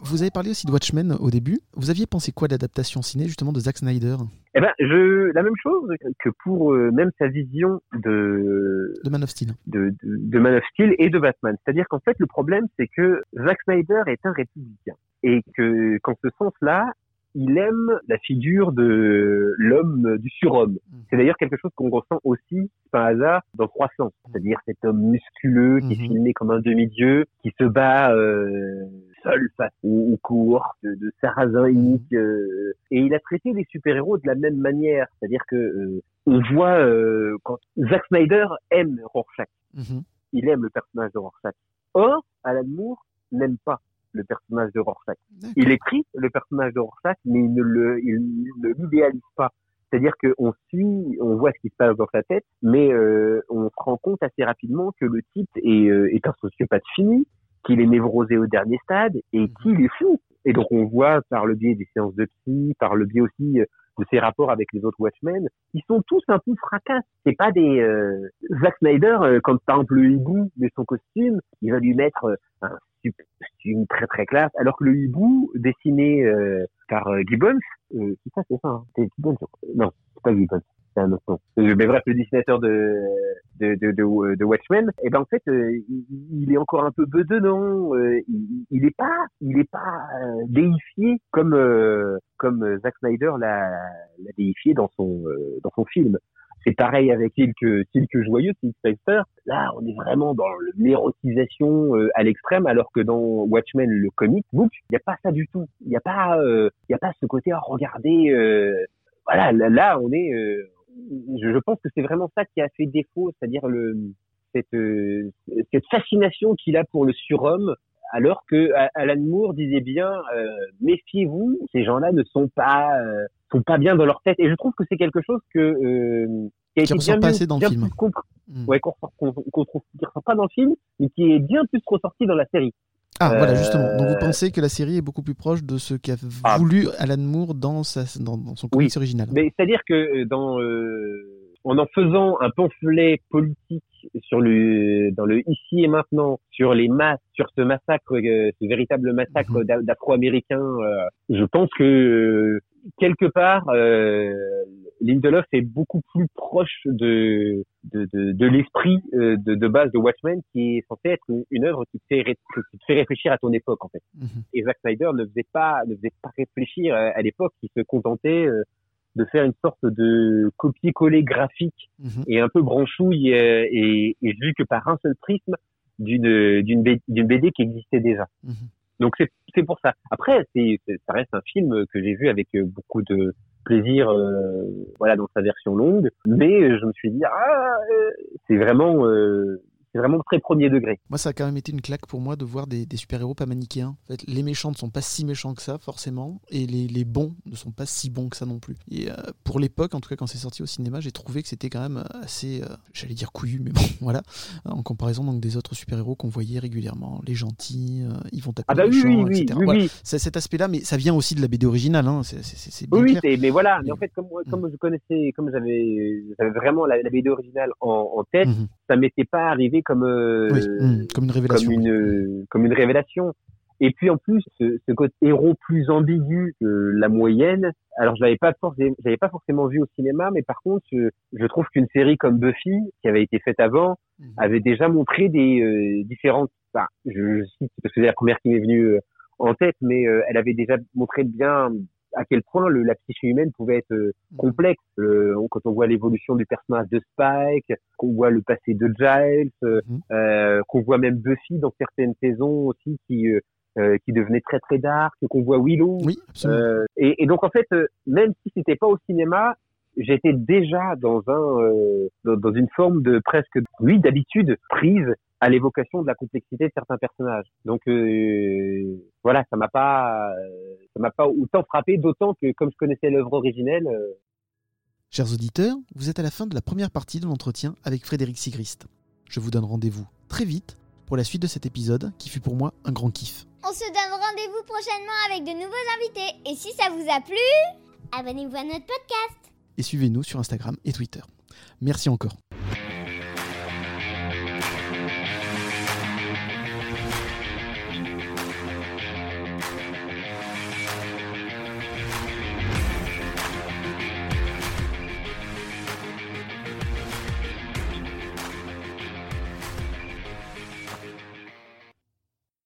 Vous avez parlé aussi de Watchmen au début. Vous aviez pensé quoi de l'adaptation ciné justement de Zack Snyder? Eh ben, je la même chose que pour euh, même sa vision de de Man of Steel de, de, de Man of Steel et de Batman. C'est-à-dire qu'en fait, le problème, c'est que Zack Snyder est un républicain. Et que, qu'en ce sens-là, il aime la figure de l'homme du surhomme. C'est d'ailleurs quelque chose qu'on ressent aussi, par hasard, dans 300. C'est-à-dire cet homme musculeux qui est Mhm. filmé comme un demi-dieu, qui se bat euh, seul face aux, aux cohortes de, de sarrasins iniques. euh, et il a traité les super-héros de la même manière. C'est-à-dire que euh, on voit euh, quand Zack Snyder aime Rorschach Mhm. il aime le personnage de Rorschach. Or, Alan Moore n'aime pas le personnage de Rorschach. Il écrit le personnage de Rorschach, mais il ne le, il ne l'idéalise pas. C'est-à-dire qu'on suit, on voit ce qui se passe dans sa tête, mais euh, on se rend compte assez rapidement que le type est, euh, est un sociopathe fini, qu'il est névrosé au dernier stade et Mhm. qu'il est fou. Et donc on voit par le biais des séances de psy, par le biais aussi euh, de ses rapports avec les autres Watchmen, ils sont tous un peu fracasses. C'est pas des euh... Zack Snyder quand par exemple le hibou met son costume, il va lui mettre un très très classe, alors que le hibou dessiné euh, par euh, Gibbons, euh, c'est ça, c'est ça, hein. c'est Gibbons, non, c'est pas Gibbons, c'est un autre nom. Euh, mais bref, le dessinateur de de de, de, Watchmen, et ben en fait, il, est encore un peu bedonnant, il, il est pas, il est pas déifié comme comme Zack Snyder l'a déifié dans son dans son film. C'est pareil avec Silk, Silk Joyeux, Silk Spectre. Là, on est vraiment dans l'érotisation euh, à l'extrême, alors que dans Watchmen, le comic book, il n'y a pas ça du tout. Il n'y a pas, euh, y a pas ce côté à regarder. euh, voilà, là, on est. euh, je, je pense que c'est vraiment ça qui a fait défaut, c'est-à-dire le cette euh, cette fascination qu'il a pour le surhomme. Alors que Alan Moore disait bien, euh, méfiez-vous, ces gens-là ne sont pas sont pas bien dans leur tête. Et je trouve que c'est quelque chose que euh, qui a Qui été bien, pas assez dans le bien film. plus compr- Mm. ouais, qu'on qu'on qu'on trouve qui ressort pas dans le film, mais qui est bien plus ressorti dans la série. Ah, voilà, Euh, justement. Donc, vous pensez que la série est beaucoup plus proche de ce qu'a Ah. voulu Alan Moore dans, sa, dans, dans son comics original. Mais c'est-à-dire que euh, dans euh, en en faisant un pamphlet politique sur le dans le ici et maintenant sur les masses sur ce massacre euh, ce véritable massacre d'A- d'Afro-Américains euh, je pense que euh, quelque part euh, Lindelof est beaucoup plus proche de de, de, de l'esprit euh, de, de base de Watchmen qui est censé être une, une œuvre qui te fait qui te fait réfléchir à ton époque en fait Mhm. et Zack Snyder ne faisait pas ne faisait pas réfléchir à l'époque il se contentait euh, de faire une sorte de copier-coller graphique Mhm. et un peu branchouille euh, et, et vu que par un seul prisme d'une d'une B- d'une BD qui existait déjà. Mhm. Donc c'est c'est pour ça. Après c'est ça reste un film que j'ai vu avec euh, beaucoup de plaisir euh, voilà dans sa version longue mais euh, je me suis dit ah euh, c'est vraiment c'est vraiment très premier degré. Moi, ça a quand même été une claque pour moi de voir des, des super-héros pas manichéens. En fait, les méchants ne sont pas si méchants que ça, forcément, et les, les bons ne sont pas si bons que ça non plus. Et euh, pour l'époque, en tout cas, quand c'est sorti au cinéma, j'ai trouvé que c'était quand même assez, euh, j'allais dire couillu, mais bon, *laughs* voilà, en comparaison donc des autres super-héros qu'on voyait régulièrement. Les gentils, euh, ils vont taper Ah bah les oui méchants, oui oui etc. oui, Voilà. C'est cet aspect-là, mais ça vient aussi de la BD originale, hein, c'est- bien clair. mais voilà. Mais Mm. en fait, comme, moi- comme je connaissais, comme j'avais, vraiment la, la BD originale en, en tête, Mhm. Ça m'était pas arrivé comme, euh, Oui, mhm, comme une révélation. comme une, comme une révélation. Et puis en plus, ce, ce côté héros plus ambigu que la moyenne. Alors, je l'avais pas forcément, j'avais pas forcément vu au cinéma, mais par contre, je, je trouve qu'une série comme Buffy, qui avait été faite avant, Mhm. avait déjà montré des euh, différentes. Enfin, je, je cite parce que c'est la première qui m'est venue euh, en tête, mais euh, elle avait déjà montré bien à quel point le, la psyché humaine pouvait être euh, Mhm. complexe. Euh, quand on voit l'évolution du personnage de Spike, qu'on voit le passé de Giles, euh, Mhm. euh, qu'on voit même Buffy dans certaines saisons aussi qui euh, euh, qui devenait très très dark, qu'on voit Willow. Oui. Euh, et, et donc en fait, même si c'était pas au cinéma, j'étais déjà dans un euh, dans, dans une forme de presque oui d'habitude prise à l'évocation de la complexité de certains personnages. Donc euh, voilà, ça m'a pas euh, ça m'a pas autant frappé, d'autant que comme je connaissais l'œuvre originelle, euh, Chers auditeurs, vous êtes à la fin de la première partie de l'entretien avec Frédéric Sigrist. Je vous donne rendez-vous très vite pour la suite de cet épisode qui fut pour moi un grand kiff. On se donne rendez-vous prochainement avec de nouveaux invités. Et si ça vous a plu, abonnez-vous à notre podcast. Et suivez-nous sur Instagram et Twitter. Merci encore.